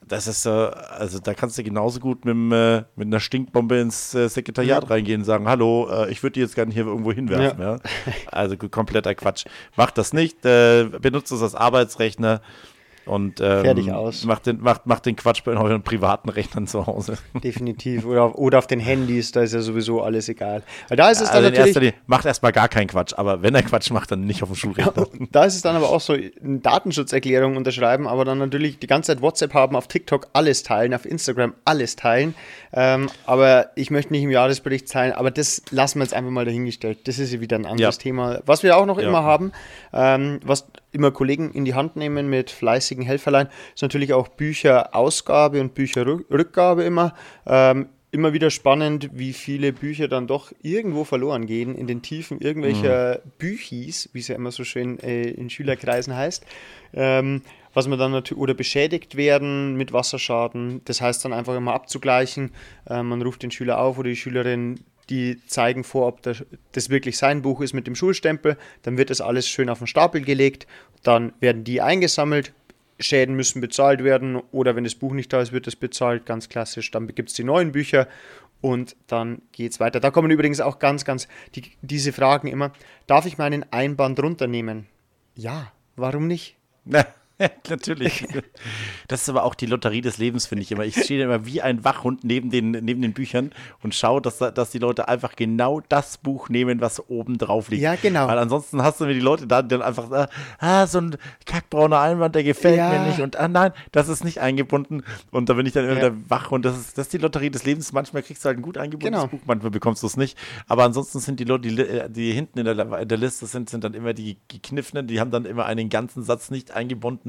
das ist, also da kannst du genauso gut mit, äh, mit einer Stinkbombe ins äh, Sekretariat reingehen und sagen, hallo, äh, ich würde die jetzt gerne hier irgendwo hinwerfen. Ja. Also kompletter Quatsch. Macht das nicht, benutzt es als Arbeitsrechner. Und ähm, Fertig aus. Macht, den, macht, macht den Quatsch bei euren privaten Rechnern zu Hause. Definitiv. Oder, oder auf den Handys, da ist ja sowieso alles egal. Weil da ist es Also dann erster natürlich. Linie macht erstmal gar keinen Quatsch, aber wenn er Quatsch macht, dann nicht auf dem Schulrechner. Da ist es dann aber auch so, eine Datenschutzerklärung unterschreiben, aber dann natürlich die ganze Zeit WhatsApp haben, auf TikTok alles teilen, auf Instagram alles teilen. Ähm, aber ich möchte nicht im Jahresbericht teilen, aber das lassen wir jetzt einfach mal dahingestellt. Das ist ja wieder ein anderes Ja. Thema. Was wir auch noch Ja. immer haben, ähm, was immer Kollegen in die Hand nehmen mit fleißigen Helferlein, ist natürlich auch Bücherausgabe und Bücherrückgabe immer. Ähm, immer wieder spannend, wie viele Bücher dann doch irgendwo verloren gehen in den Tiefen irgendwelcher Büchis, wie es ja immer so schön äh, in Schülerkreisen heißt. Ähm, was man dann natürlich oder beschädigt werden mit Wasserschaden. Das heißt dann einfach immer abzugleichen. Äh, man ruft den Schüler auf oder die Schülerin, die zeigen vor, ob das, das wirklich sein Buch ist mit dem Schulstempel. Dann wird das alles schön auf den Stapel gelegt. Dann werden die eingesammelt. Schäden müssen bezahlt werden oder wenn das Buch nicht da ist, wird es bezahlt, ganz klassisch. Dann gibt es die neuen Bücher und dann geht es weiter. Da kommen übrigens auch ganz, ganz die, diese Fragen immer. Darf ich meinen Einband runternehmen? Ja, warum nicht? Na, natürlich. Das ist aber auch die Lotterie des Lebens, finde ich immer. Ich stehe immer wie ein Wachhund neben den, neben den Büchern und schaue, dass, da- dass die Leute einfach genau das Buch nehmen, was oben drauf liegt. Ja, genau. Weil ansonsten hast du mir die Leute da, die dann einfach sagen, ah, so ein kackbrauner Einwand, der gefällt Ja. mir nicht. Und ah nein, das ist nicht eingebunden. Und da bin ich dann immer Ja. der Wachhund. Das ist, das ist die Lotterie des Lebens. Manchmal kriegst du halt ein gut eingebundenes Genau. Buch, manchmal bekommst du es nicht. Aber ansonsten sind die Leute, die, äh, die hinten in der, in der Liste sind, sind dann immer die gekniffenen. Die haben dann immer einen ganzen Satz nicht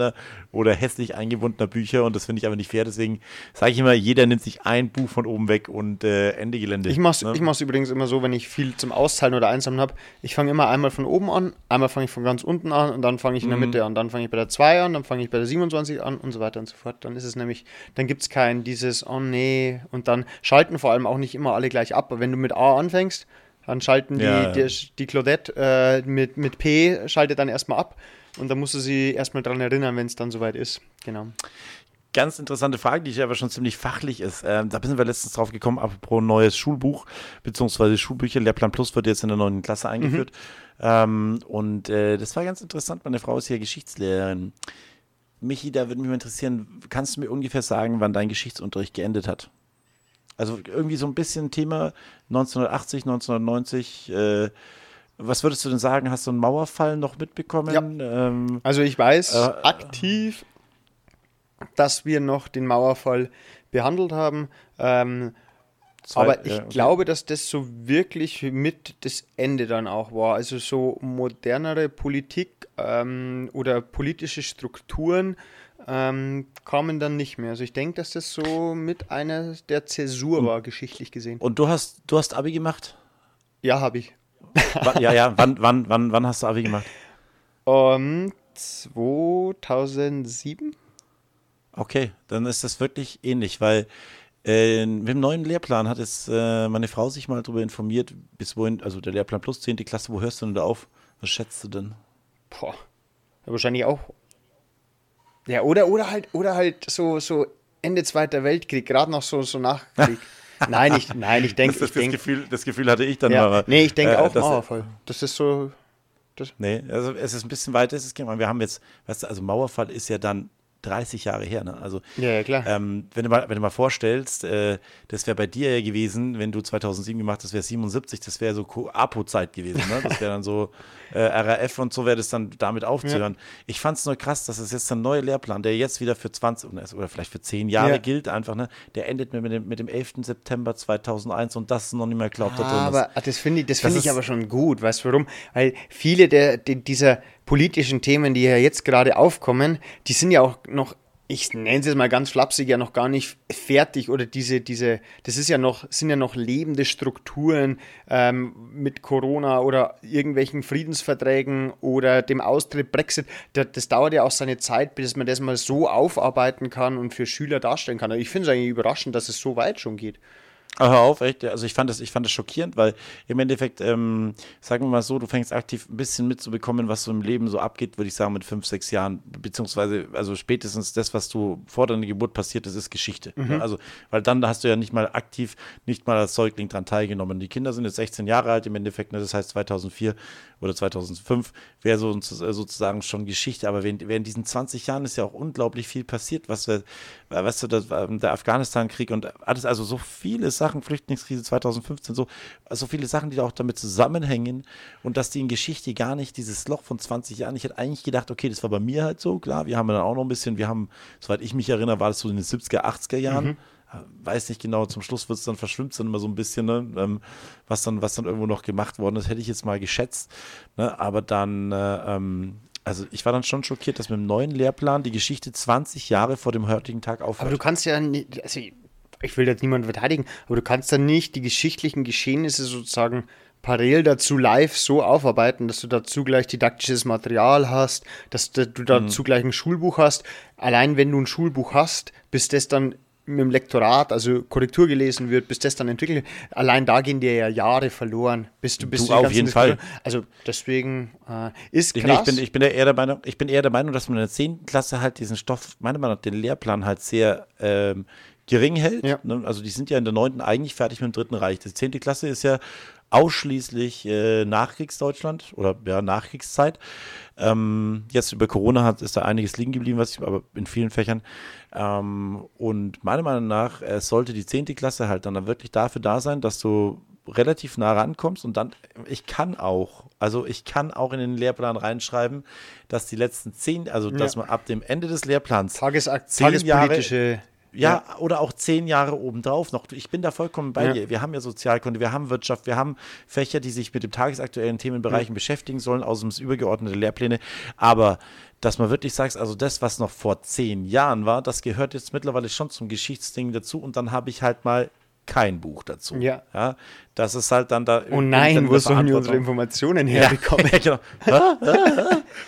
eingebundener oder hässlich eingebundener Bücher. Und das finde ich aber nicht fair. Deswegen sage ich immer, jeder nimmt sich ein Buch von oben weg und äh, Ende Gelände. Ich mache es Ne? ich mach's übrigens immer so, wenn ich viel zum Austeilen oder Einsammeln habe. Ich fange immer einmal von oben an, einmal fange ich von ganz unten an und dann fange ich in der Mhm. Mitte an. Dann fange ich bei der 2 an, dann fange ich bei der 27 an und so weiter und so fort. Dann ist es nämlich, dann gibt es kein dieses, oh nee, und dann schalten vor allem auch nicht immer alle gleich ab. Wenn du mit A anfängst, dann schalten die, Ja, ja. die, die Claudette äh, mit, mit P, schaltet dann erstmal ab. Und dann musst du sie erstmal dran erinnern, wenn es dann soweit ist. Genau. Ganz interessante Frage, die aber schon ziemlich fachlich ist. Ähm, da sind wir letztens drauf gekommen, apropos neues Schulbuch, beziehungsweise Schulbücher. Lehrplan Plus wird jetzt in der neuen Klasse eingeführt. Ähm, und äh, das war ganz interessant. Meine Frau ist ja Geschichtslehrerin. Michi, da würde mich mal interessieren, kannst du mir ungefähr sagen, wann dein Geschichtsunterricht geendet hat? Also irgendwie so ein bisschen Thema 1980, 1990. Äh, was würdest du denn sagen? Hast du einen Mauerfall noch mitbekommen? Ähm, Also ich weiß Äh, aktiv, dass wir noch den Mauerfall behandelt haben. Ähm, zwei- aber ich ja, okay. glaube, dass das so wirklich mit das Ende dann auch war. Also so modernere Politik ähm, oder politische Strukturen ähm, kamen dann nicht mehr. Also ich denke, dass das so mit einer der Zäsur war, geschichtlich gesehen. Und du hast, du hast Abi gemacht? Ja, habe ich. Ja, ja. Wann, wann, wann, wann hast du Abi gemacht? Um, 2007? Okay, dann ist das wirklich ähnlich, weil äh, mit dem neuen Lehrplan hat es äh, meine Frau sich mal darüber informiert, bis wohin, also der Lehrplan plus 10. Klasse, wo hörst du denn da auf? Was schätzt du denn? Boah. Wahrscheinlich auch. Ja, oder, oder halt, oder halt so, so Ende Zweiter Weltkrieg, gerade noch so, so Nachkrieg. nein, ich, nein, ich denke, das, das, denke. Gefühl, das Gefühl hatte ich dann Ja, mal. nee, ich denke äh, auch Mauerfall. Das ist so. Nee, also es ist ein bisschen weiter. Es ist, wir haben jetzt, weißt du, also Mauerfall ist ja dann 30 Jahre her. Ne? Also Ja, ja, klar. Ähm, wenn, du mal, wenn du mal vorstellst, äh, das wäre bei dir ja gewesen, wenn du 2007 gemacht hast, wäre 77, das wäre so APO-Zeit gewesen. Ne? Das wäre dann so äh, RAF und so wäre das dann damit aufzuhören. Ich fand es nur krass, dass es jetzt ein neuer Lehrplan, der jetzt wieder für 20 oder vielleicht für 10 Jahre Ja. gilt, einfach, ne? der endet mit dem, mit dem 11. September 2001 und das ist noch nicht mehr glaubt da drin. ist. aber ah, das finde ich, das Das finde ich aber schon gut. Weißt du warum? Weil viele der, die, dieser politischen Themen, die ja jetzt gerade aufkommen, die sind ja auch noch, ich nenne es jetzt mal ganz flapsig, ja noch gar nicht fertig oder diese, diese, das ist ja noch, sind ja noch lebende Strukturen ähm, mit Corona oder irgendwelchen Friedensverträgen oder dem Austritt Brexit. Das, das dauert ja auch seine Zeit, bis man das mal so aufarbeiten kann und für Schüler darstellen kann. Also ich finde es eigentlich überraschend, dass es so weit schon geht. Hör auf, echt. Also ich fand das, ich fand das schockierend, weil im Endeffekt, ähm, sagen wir mal so, du fängst aktiv ein bisschen mitzubekommen, was so im Leben so abgeht, würde ich sagen, mit fünf, sechs Jahren, beziehungsweise, also spätestens das, was du vor deiner Geburt passiert ist, ist Geschichte. Mhm. Also, weil dann hast du ja nicht mal aktiv, nicht mal als Säugling dran teilgenommen. Die Kinder sind jetzt 16 Jahre alt im Endeffekt, ne, das heißt 2004 oder 2005 wäre so sozusagen schon Geschichte, aber während, während diesen 20 Jahren ist ja auch unglaublich viel passiert, was, weißt du, das, der Afghanistan-Krieg und alles, also so viele Sachen Flüchtlingskrise 2015, so, so viele Sachen, die da auch damit zusammenhängen und dass die in Geschichte gar nicht dieses Loch von 20 Jahren, ich hätte eigentlich gedacht, okay, das war bei mir halt so, klar, wir haben dann auch noch ein bisschen, wir haben, soweit ich mich erinnere, war das so in den 70er, 80er Jahren. Mhm weiß nicht genau, zum Schluss wird es dann verschwimmt dann immer so ein bisschen, ne? ähm, was, dann, was dann irgendwo noch gemacht worden ist, hätte ich jetzt mal geschätzt. Ne? Aber dann, äh, ähm, also ich war dann schon schockiert, dass mit dem neuen Lehrplan die Geschichte 20 Jahre vor dem heutigen Tag aufhört. Aber du kannst ja, nicht, also ich will jetzt niemanden verteidigen, aber du kannst dann nicht die geschichtlichen Geschehnisse sozusagen parallel dazu live so aufarbeiten, dass du dazu gleich didaktisches Material hast, dass du dazu mhm. gleich ein Schulbuch hast. Allein wenn du ein Schulbuch hast, bis das dann mit dem Lektorat, also Korrektur gelesen wird, bis das dann entwickelt allein da gehen dir ja Jahre verloren, bis du bis du auf jeden Fall. Also deswegen äh, ist krass. Ich, bin, ich bin eher der Meinung, ich bin eher der Meinung, dass man in der 10. Klasse halt diesen Stoff, meiner Meinung nach, den Lehrplan halt sehr ähm, gering hält. Ja. Ne? Also die sind ja in der neunten eigentlich fertig mit dem Dritten Reich. Die zehnte Klasse ist ja ausschließlich äh, Nachkriegsdeutschland oder ja, Nachkriegszeit. Ähm, jetzt über Corona hat, ist da einiges liegen geblieben, was ich, aber in vielen Fächern. Ähm, und meiner Meinung nach äh, sollte die zehnte Klasse halt dann wirklich dafür da sein, dass du relativ nah rankommst und dann, ich kann auch, also ich kann auch in den Lehrplan reinschreiben, dass die letzten zehn, also ja. dass man ab dem Ende des Lehrplans Tagesakt zehn Jahre, ja, ja, oder auch zehn Jahre obendrauf noch. Ich bin da vollkommen bei ja. dir. Wir haben ja Sozialkunde, wir haben Wirtschaft, wir haben Fächer, die sich mit dem tagesaktuellen Themenbereichen ja. beschäftigen sollen, aus dem übergeordnete Lehrpläne. Aber dass man wirklich sagt, also das, was noch vor zehn Jahren war, das gehört jetzt mittlerweile schon zum Geschichtsding dazu. Und dann habe ich halt mal kein Buch dazu. Ja. ja das ist halt dann da. Oh nein, wo sollen wir unsere Informationen herbekommen? Ja, genau.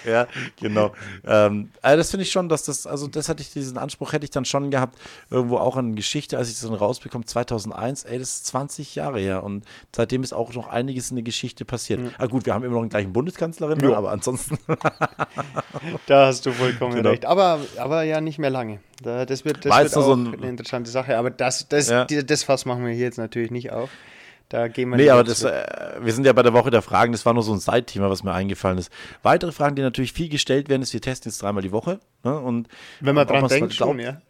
ja, genau. Ähm, also das finde ich schon, dass das, also das hatte ich, diesen Anspruch hätte ich dann schon gehabt, irgendwo auch in Geschichte, als ich das dann rausbekomme, 2001, ey, das ist 20 Jahre her und seitdem ist auch noch einiges in der Geschichte passiert. Mhm. Ah, gut, wir haben immer noch einen gleichen Bundeskanzlerin, ja. aber ansonsten. da hast du vollkommen genau. recht. Aber, aber ja, nicht mehr lange. Das wird, das wird auch so ein, eine interessante Sache, aber das, das, ja. das Fass machen wir hier jetzt natürlich nicht auf. Da gehen wir Nee, aber das, äh, wir sind ja bei der Woche der Fragen, das war nur so ein Side-Thema, was mir eingefallen ist. Weitere Fragen, die natürlich viel gestellt werden, ist, wir testen jetzt dreimal die Woche. Ne? Und Wenn man dran denkt, schon, ja.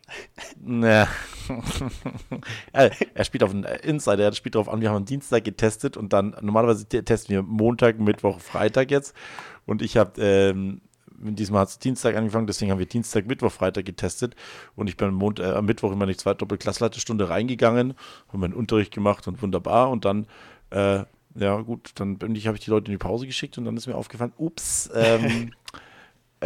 Naja. er spielt auf einen Insider, er spielt darauf an, wir haben am Dienstag getestet und dann, normalerweise testen wir Montag, Mittwoch, Freitag jetzt. Und ich habe ähm, diesmal hat es Dienstag angefangen, deswegen haben wir Dienstag, Mittwoch, Freitag getestet. Und ich bin am, Mond, äh, am Mittwoch immer nicht zwei Doppelklassleiterstunde reingegangen, habe meinen Unterricht gemacht und wunderbar. Und dann äh, ja, gut, dann habe ich die Leute in die Pause geschickt und dann ist mir aufgefallen, ups, ähm, äh,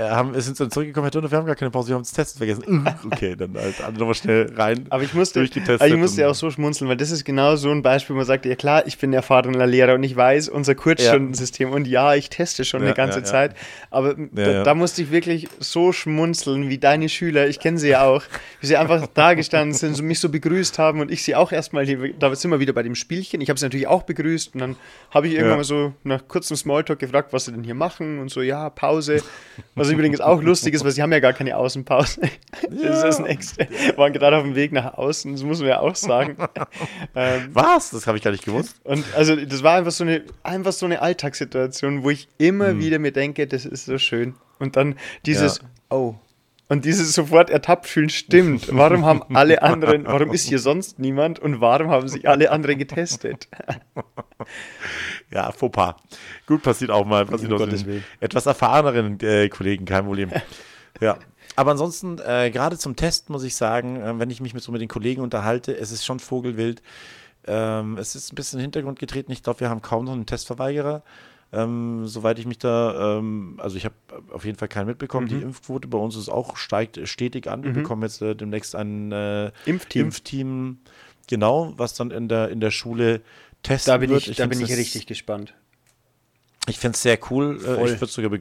haben, sind dann zurückgekommen, Herr Dünne, wir haben gar keine Pause, wir haben das Testen vergessen. okay, dann halt alle nochmal schnell rein. Aber ich musste, also ich musste auch so schmunzeln, weil das ist genau so ein Beispiel, wo man sagt, ja klar, ich bin erfahrener Lehrer und ich weiß unser Kurzstundensystem ja. und ja, ich teste schon ja, eine ganze ja, Zeit, aber da, da, musste ich wirklich so schmunzeln, wie deine Schüler, ich kenne sie ja auch, wie sie einfach da gestanden sind und mich so begrüßt haben und ich sie auch erstmal, da sind wir wieder bei dem Spielchen, ich habe sie natürlich auch begrüßt und dann habe ich irgendwann mal so nach kurzem Smalltalk gefragt, was sie denn hier machen und so, ja, Pause, was übrigens auch lustig ist, weil sie haben ja gar keine Außenpause. Das ist ein extra. Waren gerade auf dem Weg nach außen, das muss man ja auch sagen. ähm, Was? Das habe ich gar nicht gewusst. Und also das war einfach so eine, einfach so eine Alltagssituation, wo ich immer hm. wieder mir denke, das ist so schön. Und dann dieses, ja. oh, und dieses sofort ertappt fühlen stimmt. Warum haben alle anderen, warum ist hier sonst niemand und warum haben sich alle anderen getestet? ja, Fauxpas. Gut, passiert auch mal. Passiert auch etwas erfahreneren äh, Kollegen, kein Problem. Ja. Aber ansonsten, äh, gerade zum Test muss ich sagen, äh, wenn ich mich mit so mit den Kollegen unterhalte, es ist schon Vogelwild. Ähm, es ist ein bisschen in den Hintergrund getreten. Ich glaube, wir haben kaum noch einen Testverweigerer. Ähm, soweit ich mich da, ähm, also ich habe auf jeden Fall keinen mitbekommen. Mhm. Die Impfquote bei uns ist auch steigt stetig an. Wir mhm. bekommen jetzt äh, demnächst ein äh, Impfteam. Impfteam, genau, was dann in der, in der Schule testen da bin wird. Ich, ich da bin ich richtig gespannt. Ich fände es sehr cool. Äh, Voll. Ich würde sogar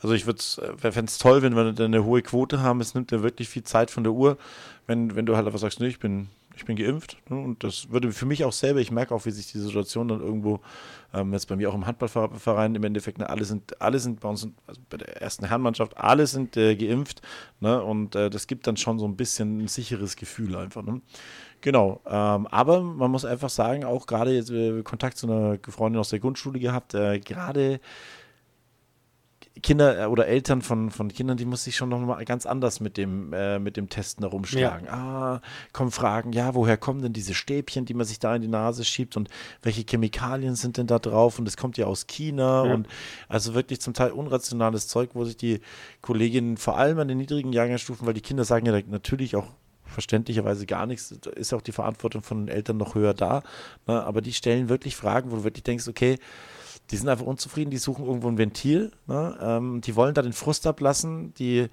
also ich würde äh, fände es toll, wenn wir eine hohe Quote haben. Es nimmt ja wirklich viel Zeit von der Uhr. Wenn, wenn du halt einfach sagst, nee, ich bin ich bin geimpft. Ne? Und das würde für mich auch selber, ich merke auch, wie sich die Situation dann irgendwo, ähm, jetzt bei mir auch im Handballverein im Endeffekt, ne, alle sind, alle sind bei uns, also bei der ersten Herrenmannschaft, alle sind äh, geimpft. Ne? Und äh, das gibt dann schon so ein bisschen ein sicheres Gefühl einfach. Ne? Genau, ähm, aber man muss einfach sagen, auch gerade jetzt äh, Kontakt zu einer Freundin aus der Grundschule gehabt, äh, gerade Kinder äh, oder Eltern von, von Kindern, die muss sich schon noch mal ganz anders mit dem, äh, mit dem Testen herumschlagen. Ja. Ah, kommen Fragen, ja, woher kommen denn diese Stäbchen, die man sich da in die Nase schiebt und welche Chemikalien sind denn da drauf? Und das kommt ja aus China ja. und also wirklich zum Teil unrationales Zeug, wo sich die Kolleginnen vor allem an den niedrigen Jahrgangsstufen, weil die Kinder sagen ja natürlich auch verständlicherweise gar nichts, da ist auch die Verantwortung von den Eltern noch höher da, ne? aber die stellen wirklich Fragen, wo du wirklich denkst, okay, die sind einfach unzufrieden, die suchen irgendwo ein Ventil, ne? ähm, die wollen da den Frust ablassen, die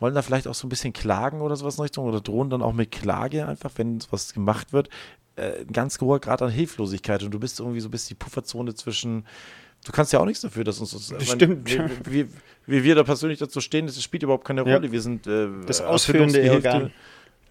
wollen da vielleicht auch so ein bisschen klagen oder sowas in Richtung oder drohen dann auch mit Klage einfach, wenn was gemacht wird. Äh, ein ganz hoher Grad an Hilflosigkeit und du bist irgendwie so bis die Pufferzone zwischen Du kannst ja auch nichts dafür, dass uns das. das stimmt. Wie, wie, wie, wir da persönlich dazu stehen, das spielt überhaupt keine Rolle. Ja. Wir sind äh, das ausführende Organ.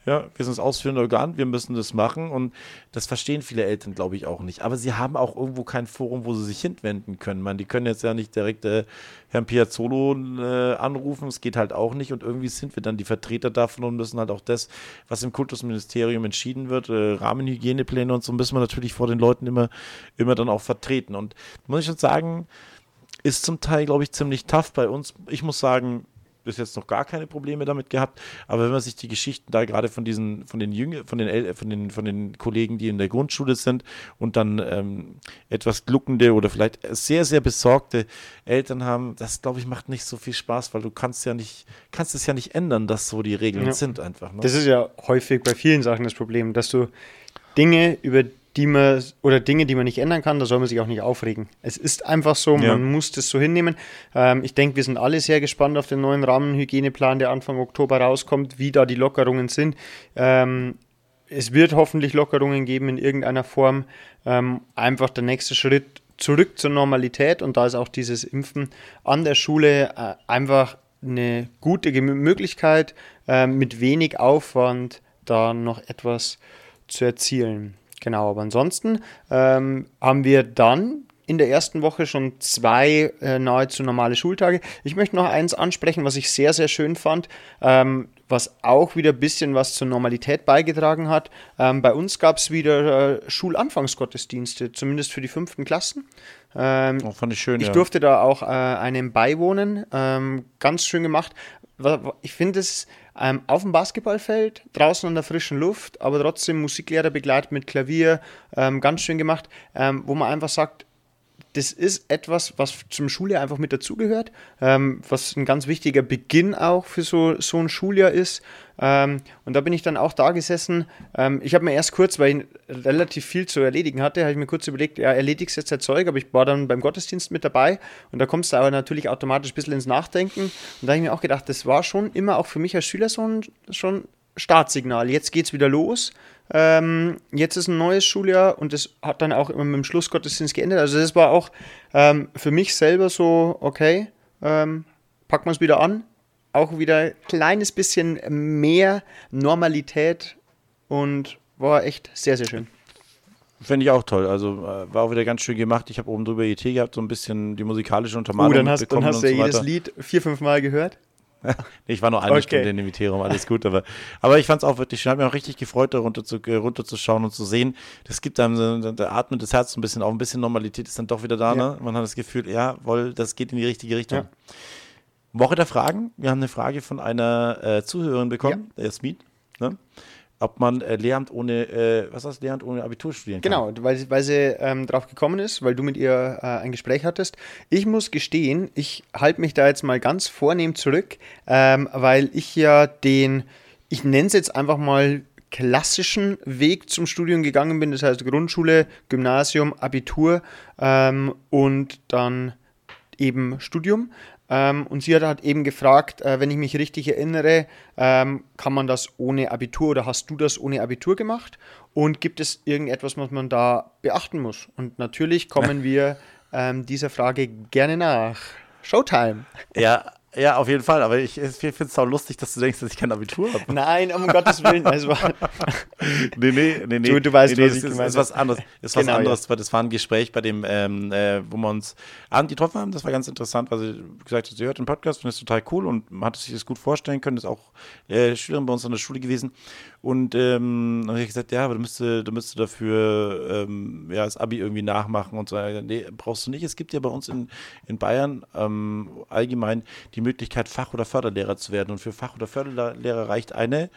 Ja, wir sind das ausführende Organ, wir müssen das machen und das verstehen viele Eltern, glaube ich, auch nicht. Aber sie haben auch irgendwo kein Forum, wo sie sich hinwenden können. Man, die können jetzt ja nicht direkt äh, Herrn Piazzolo äh, anrufen, es geht halt auch nicht und irgendwie sind wir dann die Vertreter davon und müssen halt auch das, was im Kultusministerium entschieden wird, äh, Rahmenhygienepläne und so, müssen wir natürlich vor den Leuten immer, immer dann auch vertreten. Und muss ich schon sagen, ist zum Teil, glaube ich, ziemlich tough bei uns. Ich muss sagen, bis jetzt noch gar keine Probleme damit gehabt. Aber wenn man sich die Geschichten da gerade von diesen, von den Jüngern, von den, El von den, von den Kollegen, die in der Grundschule sind und dann ähm, etwas gluckende oder vielleicht sehr, sehr besorgte Eltern haben, das glaube ich macht nicht so viel Spaß, weil du kannst ja nicht, kannst es ja nicht ändern, dass so die Regeln ja. sind einfach. Ne? Das ist ja häufig bei vielen Sachen das Problem, dass du Dinge, über die man oder Dinge, die man nicht ändern kann, da soll man sich auch nicht aufregen. Es ist einfach so, ja. man muss das so hinnehmen. Ähm, ich denke, wir sind alle sehr gespannt auf den neuen Rahmenhygieneplan, der Anfang Oktober rauskommt, wie da die Lockerungen sind. Ähm, es wird hoffentlich Lockerungen geben in irgendeiner Form. Ähm, einfach der nächste Schritt zurück zur Normalität und da ist auch dieses Impfen an der Schule äh, einfach eine gute Möglichkeit, äh, mit wenig Aufwand da noch etwas zu erzielen. Genau, aber ansonsten ähm, haben wir dann in der ersten Woche schon zwei äh, nahezu normale Schultage. Ich möchte noch eins ansprechen, was ich sehr, sehr schön fand, ähm, was auch wieder ein bisschen was zur Normalität beigetragen hat. Ähm, bei uns gab es wieder äh, Schulanfangsgottesdienste, zumindest für die fünften Klassen. Ähm, oh, fand ich schön. Ich ja. durfte da auch äh, einem beiwohnen. Ähm, ganz schön gemacht. Ich finde es ähm, auf dem Basketballfeld, draußen an der frischen Luft, aber trotzdem Musiklehrer begleitet mit Klavier, ähm, ganz schön gemacht, ähm, wo man einfach sagt, das ist etwas, was zum Schuljahr einfach mit dazugehört, ähm, was ein ganz wichtiger Beginn auch für so, so ein Schuljahr ist. Ähm, und da bin ich dann auch da gesessen. Ähm, ich habe mir erst kurz, weil ich relativ viel zu erledigen hatte, habe ich mir kurz überlegt, ja, erledigst jetzt das Zeug, aber ich war dann beim Gottesdienst mit dabei und da kommst du aber natürlich automatisch ein bisschen ins Nachdenken. Und da habe ich mir auch gedacht, das war schon immer auch für mich als Schüler so ein, schon Startsignal. Jetzt geht es wieder los. Ähm, jetzt ist ein neues Schuljahr und das hat dann auch immer mit dem Schlussgottesdienst geendet. Also das war auch ähm, für mich selber so, okay, ähm, packen wir es wieder an. Auch wieder ein kleines bisschen mehr Normalität und war echt sehr, sehr schön. Finde ich auch toll. Also äh, war auch wieder ganz schön gemacht. Ich habe oben drüber ET gehabt, so ein bisschen die musikalische Untermalung. Oh, dann hast, dann hast du ja so jedes Lied vier, fünf Mal gehört. Ich war nur eine okay. Stunde in dem Viterum, alles gut. Aber, aber ich fand es auch wirklich schön. Hat mich auch richtig gefreut, da runter zu, äh, runterzuschauen und zu sehen. Das gibt einem, da atmet das Herz ein bisschen auf, ein bisschen Normalität ist dann doch wieder da. Ja. Ne? Man hat das Gefühl, ja, wohl, das geht in die richtige Richtung. Ja. Woche der Fragen. Wir haben eine Frage von einer äh, Zuhörerin bekommen, ja. der Jasmin. Ne? Ob man äh, Lehramt ohne, äh, was heißt Lehramt ohne Abitur studieren kann. Genau, weil, weil sie ähm, drauf gekommen ist, weil du mit ihr äh, ein Gespräch hattest. Ich muss gestehen, ich halte mich da jetzt mal ganz vornehm zurück, ähm, weil ich ja den, ich nenne es jetzt einfach mal klassischen Weg zum Studium gegangen bin, das heißt Grundschule, Gymnasium, Abitur ähm, und dann eben Studium. Ähm, und sie hat halt eben gefragt, äh, wenn ich mich richtig erinnere, ähm, kann man das ohne Abitur oder hast du das ohne Abitur gemacht? Und gibt es irgendetwas, was man da beachten muss? Und natürlich kommen wir ähm, dieser Frage gerne nach. Showtime. Ja, Ja, auf jeden Fall. Aber ich, ich finde es auch lustig, dass du denkst, dass ich kein Abitur habe. Nein, um Gottes Willen. Also, nee, nee, nee, nee. Du, du weißt, nee, nee, was ich das ist, gemeint ist was anderes. Ist Genau, was anderes. weil Das war ein Gespräch, bei dem, ähm, äh, wo wir uns abend getroffen haben. Das war ganz interessant, weil sie gesagt hat, sie hört den Podcast, findet es total cool und man hat sich das gut vorstellen können. Ist auch äh, Schülerin bei uns an der Schule gewesen. Und ähm, dann habe ich gesagt, ja, aber du müsstest, du müsstest dafür ähm, ja, das Abi irgendwie nachmachen und so. Nee, brauchst du nicht. Es gibt ja bei uns in, in Bayern ähm, allgemein die Möglichkeit, Fach- oder Förderlehrer zu werden. Und für Fach- oder Förderlehrer reicht eine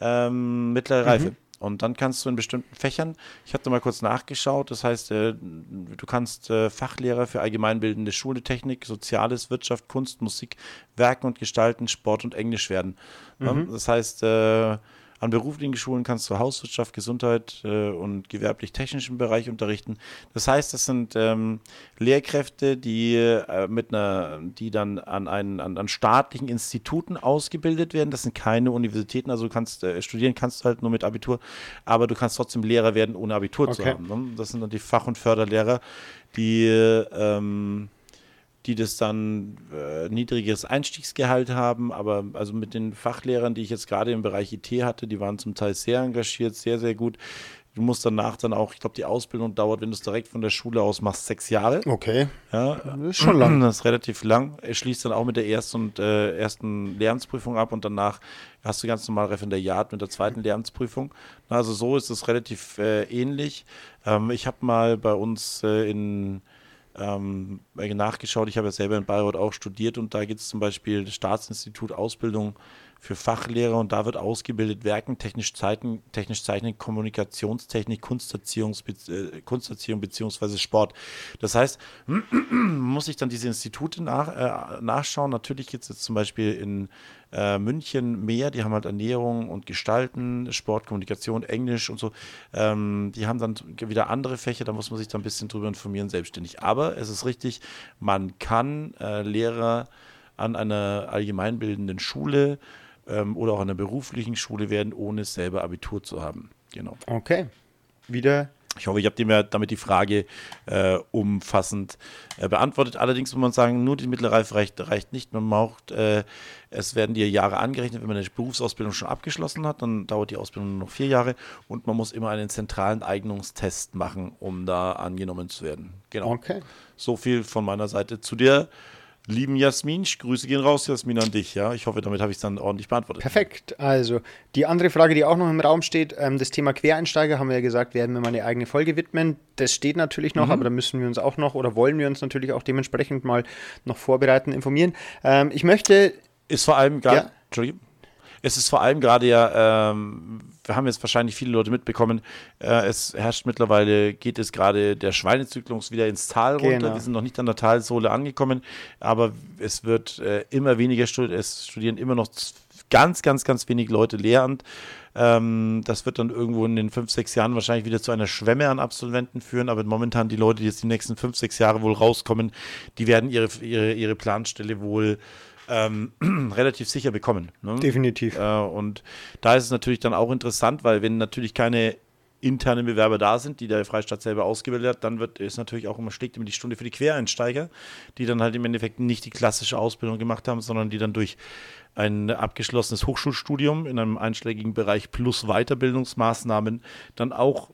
ähm, mittlere Reife. Und dann kannst du in bestimmten Fächern, ich habe da mal kurz nachgeschaut, das heißt, äh, du kannst äh, Fachlehrer für allgemeinbildende Schule, Technik, Soziales, Wirtschaft, Kunst, Musik, Werken und Gestalten, Sport und Englisch werden. Ja, das heißt, äh, an beruflichen Schulen kannst du Hauswirtschaft, Gesundheit äh, und gewerblich-technischen Bereich unterrichten. Das heißt, das sind ähm, Lehrkräfte, die äh, mit einer, die dann an, einen, an, an staatlichen Instituten ausgebildet werden. Das sind keine Universitäten, also du kannst äh, studieren kannst du halt nur mit Abitur, aber du kannst trotzdem Lehrer werden, ohne Abitur zu Okay. haben. Ne? Das sind dann die Fach- und Förderlehrer, die ähm, die das dann äh, niedrigeres Einstiegsgehalt haben, aber also mit den Fachlehrern, die ich jetzt gerade im Bereich IT hatte, die waren zum Teil sehr engagiert, sehr, sehr gut. Du musst danach dann auch, ich glaube, die Ausbildung dauert, wenn du es direkt von der Schule aus machst, sechs Jahre. okay. Ja, Das ist schon lang. das ist relativ lang. Er schließt dann auch mit der ersten und äh, ersten Lehramtsprüfung ab und danach hast du ganz normal Referendariat mit der zweiten Lehramtsprüfung. Also so ist es relativ äh, ähnlich. Ähm, ich habe mal bei uns äh, in ähm, nachgeschaut, ich habe ja selber in Bayreuth auch studiert und da gibt es zum Beispiel das Staatsinstitut Ausbildung für Fachlehrer und da wird ausgebildet Werken, technisch Zeichnen, technisch Zeichnen, Kommunikationstechnik, Kunsterziehung, äh, Kunsterziehung beziehungsweise Sport. Das heißt, muss sich dann diese Institute nach, äh, nachschauen. Natürlich gibt es jetzt zum Beispiel in äh, München mehr, die haben halt Ernährung und Gestalten, Sport, Kommunikation, Englisch und so. Ähm, die haben dann wieder andere Fächer, da muss man sich dann ein bisschen drüber informieren, selbstständig. Aber es ist richtig, man kann äh, Lehrer an einer allgemeinbildenden Schule ähm, oder auch an einer beruflichen Schule werden, ohne selber Abitur zu haben. Genau. Okay. Wieder. Ich hoffe, ich habe dir damit die Frage äh, umfassend äh, beantwortet. Allerdings muss man sagen, nur die mittlere Reife reicht, reicht nicht. Man braucht, äh, es werden dir Jahre angerechnet, wenn man eine Berufsausbildung schon abgeschlossen hat, dann dauert die Ausbildung nur noch vier Jahre und man muss immer einen zentralen Eignungstest machen, um da angenommen zu werden. Genau. Okay. So viel von meiner Seite zu dir. Lieben Jasmin, Grüße gehen raus, Jasmin, an dich. Ja, ich hoffe, damit habe ich es dann ordentlich beantwortet. Perfekt. Also, die andere Frage, die auch noch im Raum steht, ähm, das Thema Quereinsteiger, haben wir ja gesagt, werden wir mal eine eigene Folge widmen. Das steht natürlich noch, aber da müssen wir uns auch noch oder wollen wir uns natürlich auch dementsprechend mal noch vorbereiten, informieren. Ähm, ich möchte, Ist vor allem gerade, Ja. Entschuldigung, es ist vor allem gerade ja, ähm, wir haben jetzt wahrscheinlich viele Leute mitbekommen, äh, es herrscht mittlerweile, geht es gerade der Schweinezyklus wieder ins Tal runter. Genau. Wir sind noch nicht an der Talsohle angekommen, aber es wird äh, immer weniger studieren, es studieren immer noch ganz, ganz, ganz wenig Leute Lehramt. Ähm, das wird dann irgendwo in den fünf, sechs Jahren wahrscheinlich wieder zu einer Schwemme an Absolventen führen, aber momentan die Leute, die jetzt die nächsten fünf, sechs Jahre wohl rauskommen, die werden ihre, ihre, ihre Planstelle wohl ähm, relativ sicher bekommen. Ne? definitiv. Äh, und da ist es natürlich dann auch interessant, weil wenn natürlich keine internen Bewerber da sind, die der Freistaat selber ausgebildet hat, dann wird es natürlich auch immer schlägt immer die Stunde für die Quereinsteiger, die dann halt im Endeffekt nicht die klassische Ausbildung gemacht haben, sondern die dann durch ein abgeschlossenes Hochschulstudium in einem einschlägigen Bereich plus Weiterbildungsmaßnahmen dann auch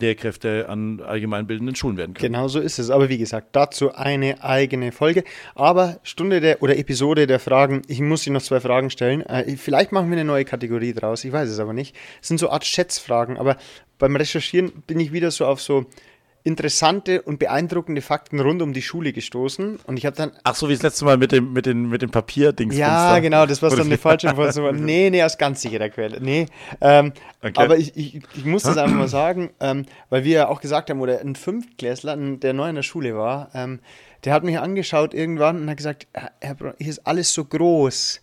Lehrkräfte an allgemeinbildenden Schulen werden können. Genau so ist es. Aber wie gesagt, dazu eine eigene Folge. Aber Stunde der oder Episode der Fragen, ich muss Ihnen noch zwei Fragen stellen. Äh, vielleicht machen wir eine neue Kategorie draus, ich weiß es aber nicht. Es sind so Art Schätzfragen, aber beim Recherchieren bin ich wieder so auf so interessante und beeindruckende Fakten rund um die Schule gestoßen. Und ich habe dann Ach so, wie das letzte Mal mit dem, mit den, mit dem Papierdings. Ja, genau, das war dann eine falsche Information. Nee, nee, aus ganz sicherer Quelle. Nee, ähm, Okay. aber ich, ich, ich muss das einfach mal sagen, ähm, weil wir ja auch gesagt haben, oder ein Fünftklässler, der neu in der Schule war, ähm, der hat mich angeschaut irgendwann und hat gesagt, Herr Braun, hier ist alles so groß.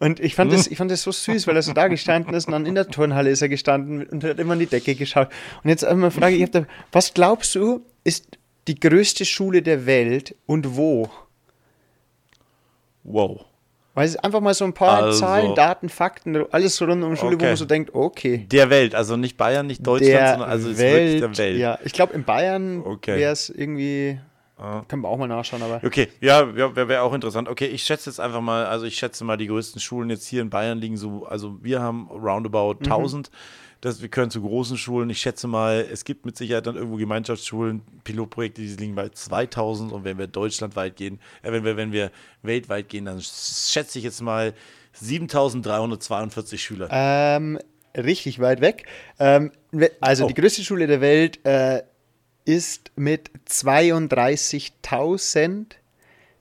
Und ich fand, das, ich fand das so süß, weil er so da gestanden ist und dann in der Turnhalle ist er gestanden und hat immer an die Decke geschaut. Und jetzt einmal Frage, ich hab da, was glaubst du, ist die größte Schule der Welt und wo? Wow. Weil es einfach mal so ein paar Also- Zahlen, Daten, Fakten, alles so rund um die Schule, wo Okay. man so denkt, okay. Der Welt, also nicht Bayern, nicht Deutschland, der sondern also ist Welt, wirklich der Welt. Ja, ich glaube, in Bayern Okay. wäre es irgendwie Ah. Können wir auch mal nachschauen, aber. Okay, ja, wäre wär auch interessant. Okay, ich schätze jetzt einfach mal, also ich schätze mal, die größten Schulen jetzt hier in Bayern liegen so, also wir haben roundabout 1000. Mhm. Das, wir können zu großen Schulen. Ich schätze mal, es gibt mit Sicherheit dann irgendwo Gemeinschaftsschulen, Pilotprojekte, die liegen bei 2000. Und wenn wir deutschlandweit gehen, äh, wenn, wir, wenn wir weltweit gehen, dann schätze ich jetzt mal 7342 Schüler. Ähm, richtig weit weg. Ähm, also oh. die größte Schule der Welt äh, ist mit 32.000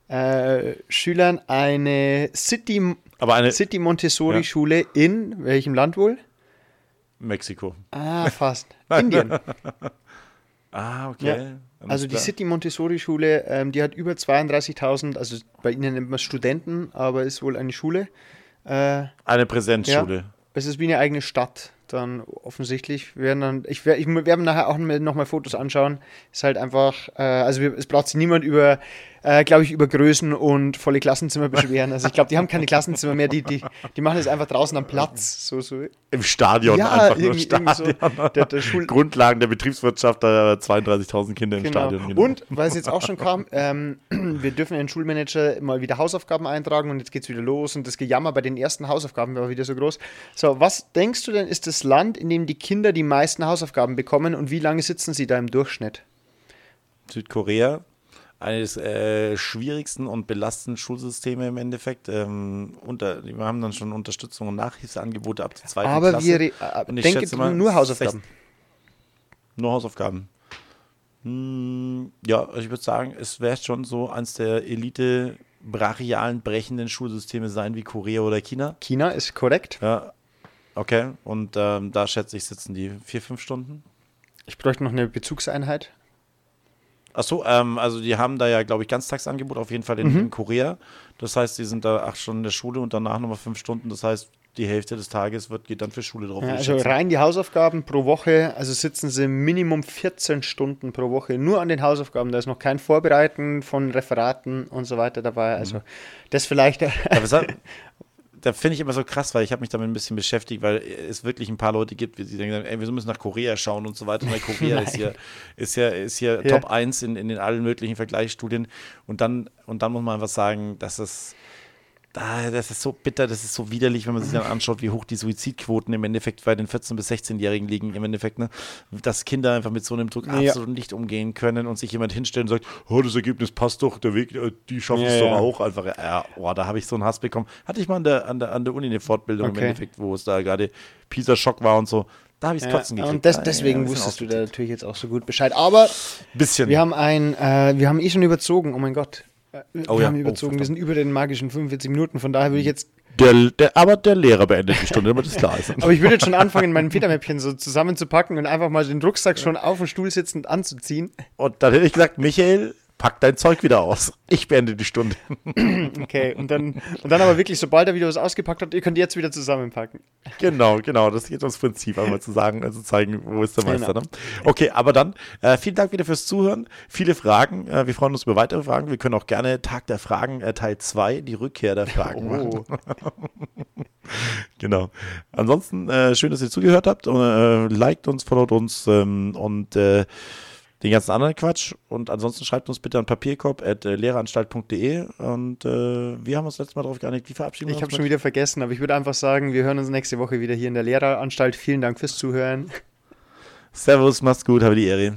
äh, Schülern eine City, Aber eine, City Montessori ja. Schule in welchem Land wohl? Mexiko. Ah, fast. Indien. ah, okay. Ja. Also die City Montessori Schule, ähm, die hat über 32.000, also bei ihnen nennt man es Studenten, aber ist wohl eine Schule. Äh, eine Präsenzschule. Ja, es ist wie eine eigene Stadt dann offensichtlich. Werden dann, ich, ich werde nachher auch noch mal Fotos anschauen. Ist halt einfach, äh, also wir, es braucht sich niemand über äh, glaube ich, über Größen und volle Klassenzimmer beschweren. Also ich glaube, die haben keine Klassenzimmer mehr, die, die, die machen es einfach draußen am Platz. So, so. Im Stadion ja, einfach nur Stadion. So. Der, der Grundlagen der Betriebswirtschaft, da 32.000 Kinder im genau. Stadion. Genau. Und, weil es jetzt auch schon kam, ähm, wir dürfen den Schulmanager mal wieder Hausaufgaben eintragen und jetzt geht es wieder los und das Gejammer bei den ersten Hausaufgaben war wieder so groß. So, was denkst du denn, ist das Land, in dem die Kinder die meisten Hausaufgaben bekommen und wie lange sitzen sie da im Durchschnitt? Südkorea, eines äh, schwierigsten und belastenden Schulsysteme im Endeffekt. Ähm, unter, wir haben dann schon Unterstützung und Nachhilfeangebote ab der zweiten Aber Klasse. wir äh, und ich denke mal, nur Hausaufgaben. nur Hausaufgaben. Hm, ja, also ich würde sagen, es wäre schon so eines der Elite brachialen, brechenden Schulsysteme sein wie Korea oder China. China ist korrekt. Ja, okay. Und ähm, da schätze ich, sitzen die vier, fünf Stunden. Ich bräuchte noch eine Bezugseinheit. Achso, ähm, also die haben da ja, glaube ich, Ganztagsangebot auf jeden Fall in, mhm. in, Korea. Das heißt, die sind da acht Stunden in der Schule und danach nochmal fünf Stunden. Das heißt, die Hälfte des Tages wird, geht dann für Schule drauf. Ja, also rein die Hausaufgaben pro Woche, also sitzen sie Minimum 14 Stunden pro Woche nur an den Hausaufgaben. Da ist noch kein Vorbereiten von Referaten und so weiter dabei. Also mhm. das vielleicht. Ja, da finde ich immer so krass, weil ich habe mich damit ein bisschen beschäftigt, weil es wirklich ein paar Leute gibt, die denken, ey, wir müssen nach Korea schauen und so weiter. Weil Korea ist hier, ist ja, ist hier ja. Top 1 in, in den allen möglichen Vergleichsstudien. Und dann, und dann muss man was sagen, dass es das ist so bitter, das ist so widerlich, wenn man sich dann anschaut, wie hoch die Suizidquoten im Endeffekt bei den 14- bis 16-Jährigen liegen, im Endeffekt, ne? dass Kinder einfach mit so einem Druck ja. absolut nicht umgehen können und sich jemand hinstellen und sagt, oh, das Ergebnis passt doch, der Weg, äh, die schaffen ja, es doch auch einfach. Ja, oh, da habe ich so einen Hass bekommen. Hatte ich mal an der, an der, an der Uni eine Fortbildung okay. im Endeffekt, wo es da gerade Pisa-Schock war und so. Da habe ich es ja, gekriegt. Und das, deswegen ja, wusstest du da natürlich jetzt auch so gut Bescheid. Aber bisschen. wir haben ein, äh, wir haben eh schon überzogen, oh mein Gott. Wir oh, haben ja. überzogen, oh, wir sind über den magischen 45 Minuten, von daher würde ich jetzt. Der, der, aber der Lehrer beendet die Stunde, damit das klar ist. aber ich würde jetzt schon anfangen, mein Federmäppchen so zusammenzupacken und einfach mal den Rucksack schon auf dem Stuhl sitzend anzuziehen. Und dann hätte ich gesagt, Michael, pack dein Zeug wieder aus. Ich beende die Stunde. okay, und dann, und dann aber wirklich, sobald er wieder was ausgepackt hat, ihr könnt jetzt wieder zusammenpacken. Genau, genau, das geht ums Prinzip, einmal zu sagen, also zeigen, wo ist der Meister. Genau. Ne? Okay, aber dann, äh, vielen Dank wieder fürs Zuhören. Viele Fragen, äh, wir freuen uns über weitere Fragen. Wir können auch gerne Tag der Fragen, äh, Teil 2, die Rückkehr der Fragen oh. machen. genau. Ansonsten, äh, schön, dass ihr zugehört habt. Äh, liked uns, followt uns ähm, und äh, den ganzen anderen Quatsch. Und ansonsten schreibt uns bitte an papierkorb.lehreranstalt.de und äh, wir haben uns letztes Mal darauf geeinigt, wie verabschieden wir Ich habe schon wieder vergessen, aber ich würde einfach sagen, wir hören uns nächste Woche wieder hier in der Lehreranstalt. Vielen Dank fürs Zuhören. Servus, mach's gut, habe die Ehre.